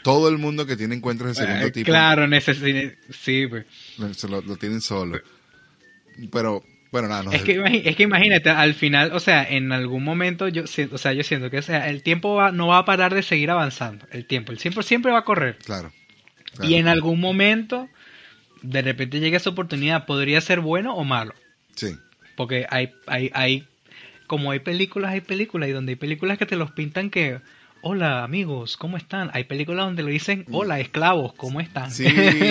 Todo el mundo que tiene encuentros de segundo Eh, tipo claro, necesito. Sí, pues. lo tienen solo. Pero, bueno, nada, no Es que, imagi- es que imagínate, al final, o sea, en algún momento yo siento, o sea, yo siento que o sea, el tiempo va- no va a parar de seguir avanzando. El tiempo, el tiempo siempre va a correr. Claro. claro. Y en algún momento, de repente llega esa oportunidad, podría ser bueno o malo. Sí, Porque hay, hay, hay, como hay películas, hay películas, y donde hay películas que te los pintan que, hola amigos, ¿cómo están? Hay películas donde lo dicen, hola esclavos, ¿cómo están? Sí,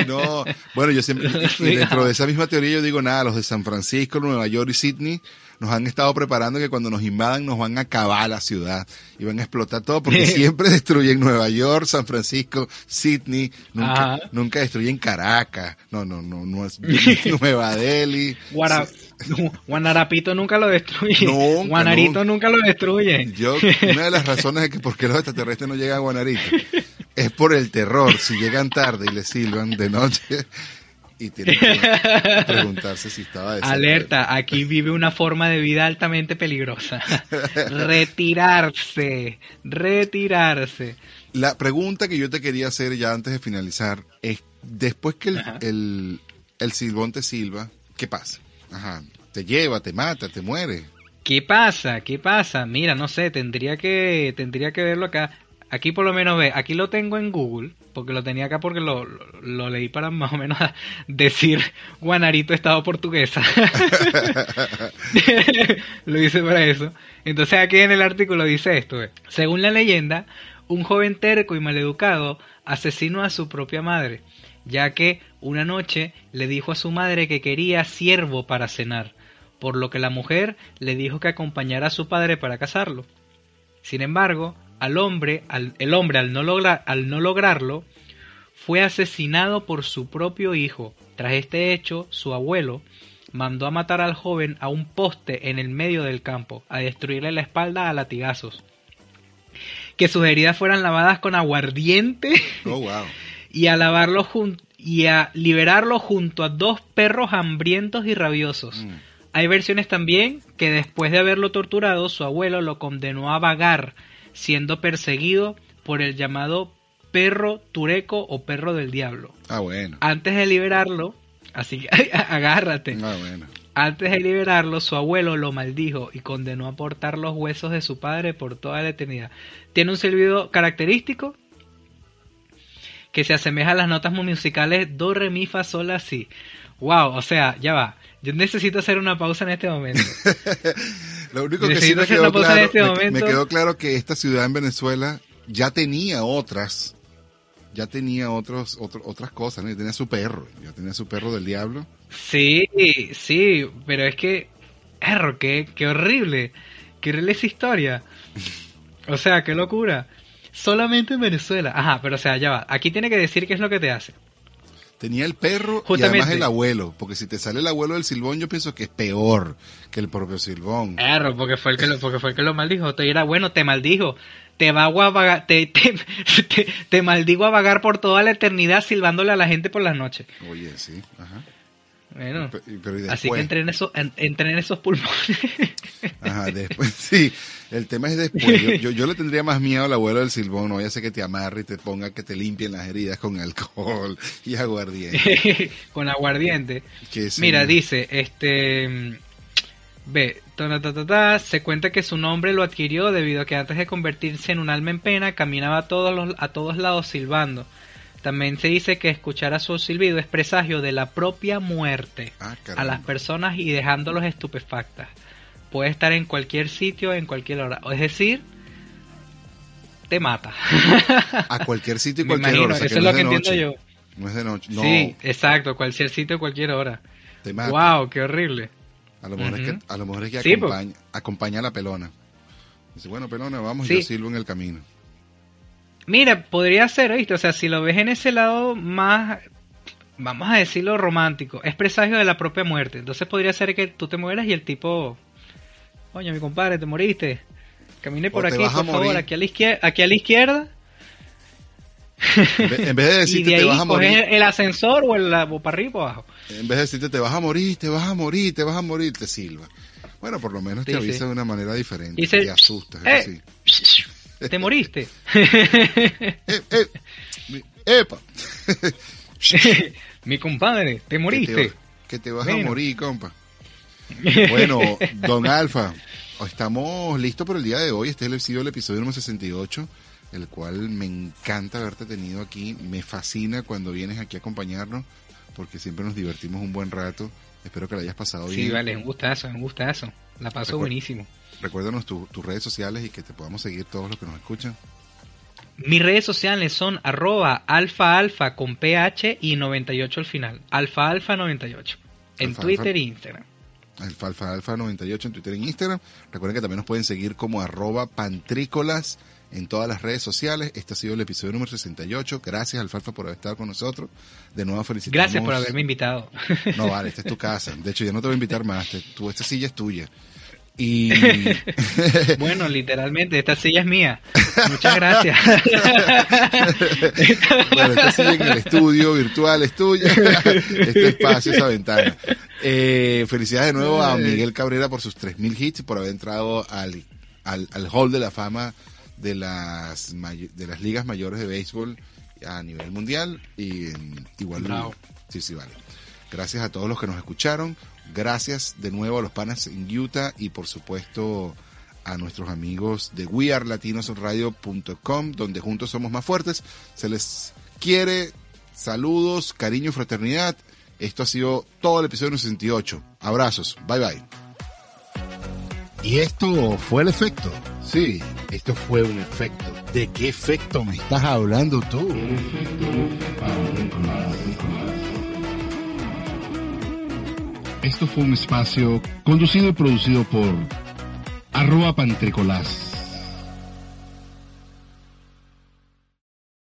no. Bueno, yo siempre, y- y Sí, dentro de esa misma teoría yo digo, nada, los de San Francisco, Nueva York y Sydney nos han estado preparando que cuando nos invadan nos van a acabar la ciudad y van a explotar todo porque siempre destruyen Nueva York, San Francisco, Sydney, nunca, destruyen Caracas, no, no, no, no es Nueva Delhi. Guanarapito nunca lo destruye. Nunca, Guanarito nunca lo destruye. Yo, una de las razones de que por qué los extraterrestres no llegan a Guanarito es por el terror. Si llegan tarde y les silban de noche y tienen que preguntarse si estaba de. Alerta, aquí vive una forma de vida altamente peligrosa. retirarse, retirarse. La pregunta que yo te quería hacer ya antes de finalizar es, después que el, el, el silbón te silba, ¿qué pasa? Ajá, te lleva, te mata, te muere. ¿Qué pasa? ¿Qué pasa? Mira, no sé, tendría que tendría que verlo acá. Aquí por lo menos ve, aquí lo tengo en Google, porque lo tenía acá porque lo, lo, leí para más o menos decir Guanarito Estado portuguesa. lo hice para eso. Entonces aquí en el artículo dice esto, ve. según la leyenda, un joven terco y maleducado asesinó a su propia madre, ya que una noche le dijo a su madre que quería siervo para cenar, por lo que la mujer le dijo que acompañara a su padre para casarlo. Sin embargo, al hombre, al, el hombre al no, lograr, al no lograrlo, fue asesinado por su propio hijo. Tras este hecho, su abuelo mandó a matar al joven a un poste en el medio del campo, a destruirle la espalda a latigazos. Que sus heridas fueran lavadas con aguardiente Oh, wow. y a lavarlo y a liberarlo junto a dos perros hambrientos y rabiosos. Mm. Hay versiones también que después de haberlo torturado, su abuelo lo condenó a vagar, siendo perseguido por el llamado perro tureco o perro del diablo. Ah, bueno. Antes de liberarlo, así que agárrate. Ah, bueno. Antes de liberarlo, su abuelo lo maldijo y condenó a portar los huesos de su padre por toda la eternidad. Tiene un silbido característico que se asemeja a las notas musicales do, re, mi, fa, sol, la, si. Wow, o sea, ya va. Yo necesito hacer una pausa en este momento. Lo único que sí me quedó, claro, este me quedó claro que esta ciudad en Venezuela ya tenía otras, ya tenía otros, otro- otras cosas, ¿no? Ya tenía su perro, ya tenía su perro del diablo. Sí, sí, pero es que, erro, qué, qué horrible, qué horrible esa historia. O sea, qué locura. Solamente en Venezuela. Ajá, pero o sea, ya va. Aquí tiene que decir qué es lo que te hace. Tenía el perro y Justamente. además el abuelo, porque si te sale el abuelo del silbón, yo pienso que es peor que el propio silbón. Erro, porque fue el que lo, porque fue el que lo maldijo. Te era bueno, te maldijo. Te vago a vagar, te, te, te, te maldigo a vagar por toda la eternidad silbándole a la gente por las noches. Oye, sí, ajá. Bueno, Pero y así que después, entren entren esos pulmones. ajá, después, sí, el tema es después. Yo, yo, yo le tendría más miedo al abuelo del silbón, no vaya a ser que te amarre y te ponga que te limpien las heridas con alcohol y aguardiente. Con aguardiente. Mira, dice, este... Ve, ta, ta, ta, ta, ta, se cuenta que su nombre lo adquirió debido a que antes de convertirse en un alma en pena caminaba a todos, los, a todos lados silbando. También se dice que escuchar a su silbido es presagio de la propia muerte Ah, a las personas y dejándolos estupefactas. Puede estar en cualquier sitio, en cualquier hora. Es decir, te mata. A cualquier sitio y Me cualquier imagino, hora. o sea, eso que es no lo que entiendo yo. No es de noche. No, Sí, exacto, cualquier sitio, cualquier hora. te mata. Wow, qué horrible. A lo mejor es que, a lo mejor es que Sí, pues. acompaña, acompaña a la pelona. Dice, bueno, pelona, vamos Sí. y yo silbo en el camino. Mira, podría ser, ¿viste? O sea, si lo ves en ese lado más, vamos a decirlo romántico, es presagio de la propia muerte. Entonces podría ser que tú te mueras y el tipo, coño, mi compadre, te moriste. Camine por O aquí, por favor, aquí a la izquierda, aquí a la izquierda. En vez, de decirte de te vas a morir, el ascensor o, el, o para arriba o abajo. en vez de decirte te vas a morir, te vas a morir, te vas a morir, te silba. Bueno, por lo menos te Sí, avisa sí. de una manera diferente. Dice, te "Eh". sí. Te moriste. Eh, eh, epa. mi compadre, te Que moriste. te, que te vas a morir, compa. Bueno, don Alfa, estamos listos por el día de hoy. Este es el, sido el episodio número 68, el cual me encanta haberte tenido aquí. Me fascina cuando vienes aquí a acompañarnos, porque siempre nos divertimos un buen rato. Espero que la hayas pasado Sí, bien. vale, un gustazo, un gustazo. La paso Recuer- buenísimo. Recuérdanos tu- tus redes sociales y que te podamos seguir todos los que nos escuchan. Mis redes sociales son arroba alfa alfa con ph y 98 al final. Alfa alfa 98. En Alfa, Twitter alfa. e Instagram. Alfa Alfa Alfa 98 en Twitter e Instagram. Recuerden que también nos pueden seguir como arroba pantrícolas en todas las redes sociales. Este ha sido el episodio número 68. Gracias Alfalfa por haber estado con nosotros. De nuevo felicitamos. Gracias por haberme invitado. No, vale, esta es tu casa. De hecho, ya no te voy a invitar más. Te- tú, esta silla es tuya. Y bueno, literalmente, esta silla es mía. Muchas gracias. bueno, esta silla en el estudio virtual es tuya. Este espacio, esa ventana. Eh, felicidades de nuevo a Miguel Cabrera por sus 3.000 hits, por haber entrado al, al, al hall de la fama de las, de las ligas mayores de béisbol a nivel mundial. Y igual, Bravo. sí, sí, vale. Gracias a todos los que nos escucharon. Gracias de nuevo a los panas en Utah y por supuesto a nuestros amigos de wearlatinosradio.com, donde juntos somos más fuertes. Se les quiere, saludos, cariño, fraternidad. Esto ha sido todo el episodio 68. Abrazos, bye bye. ¿Y esto fue el efecto? Sí, esto fue un efecto. ¿De qué efecto me estás hablando tú? Esto fue un espacio conducido y producido por arroba pantricolás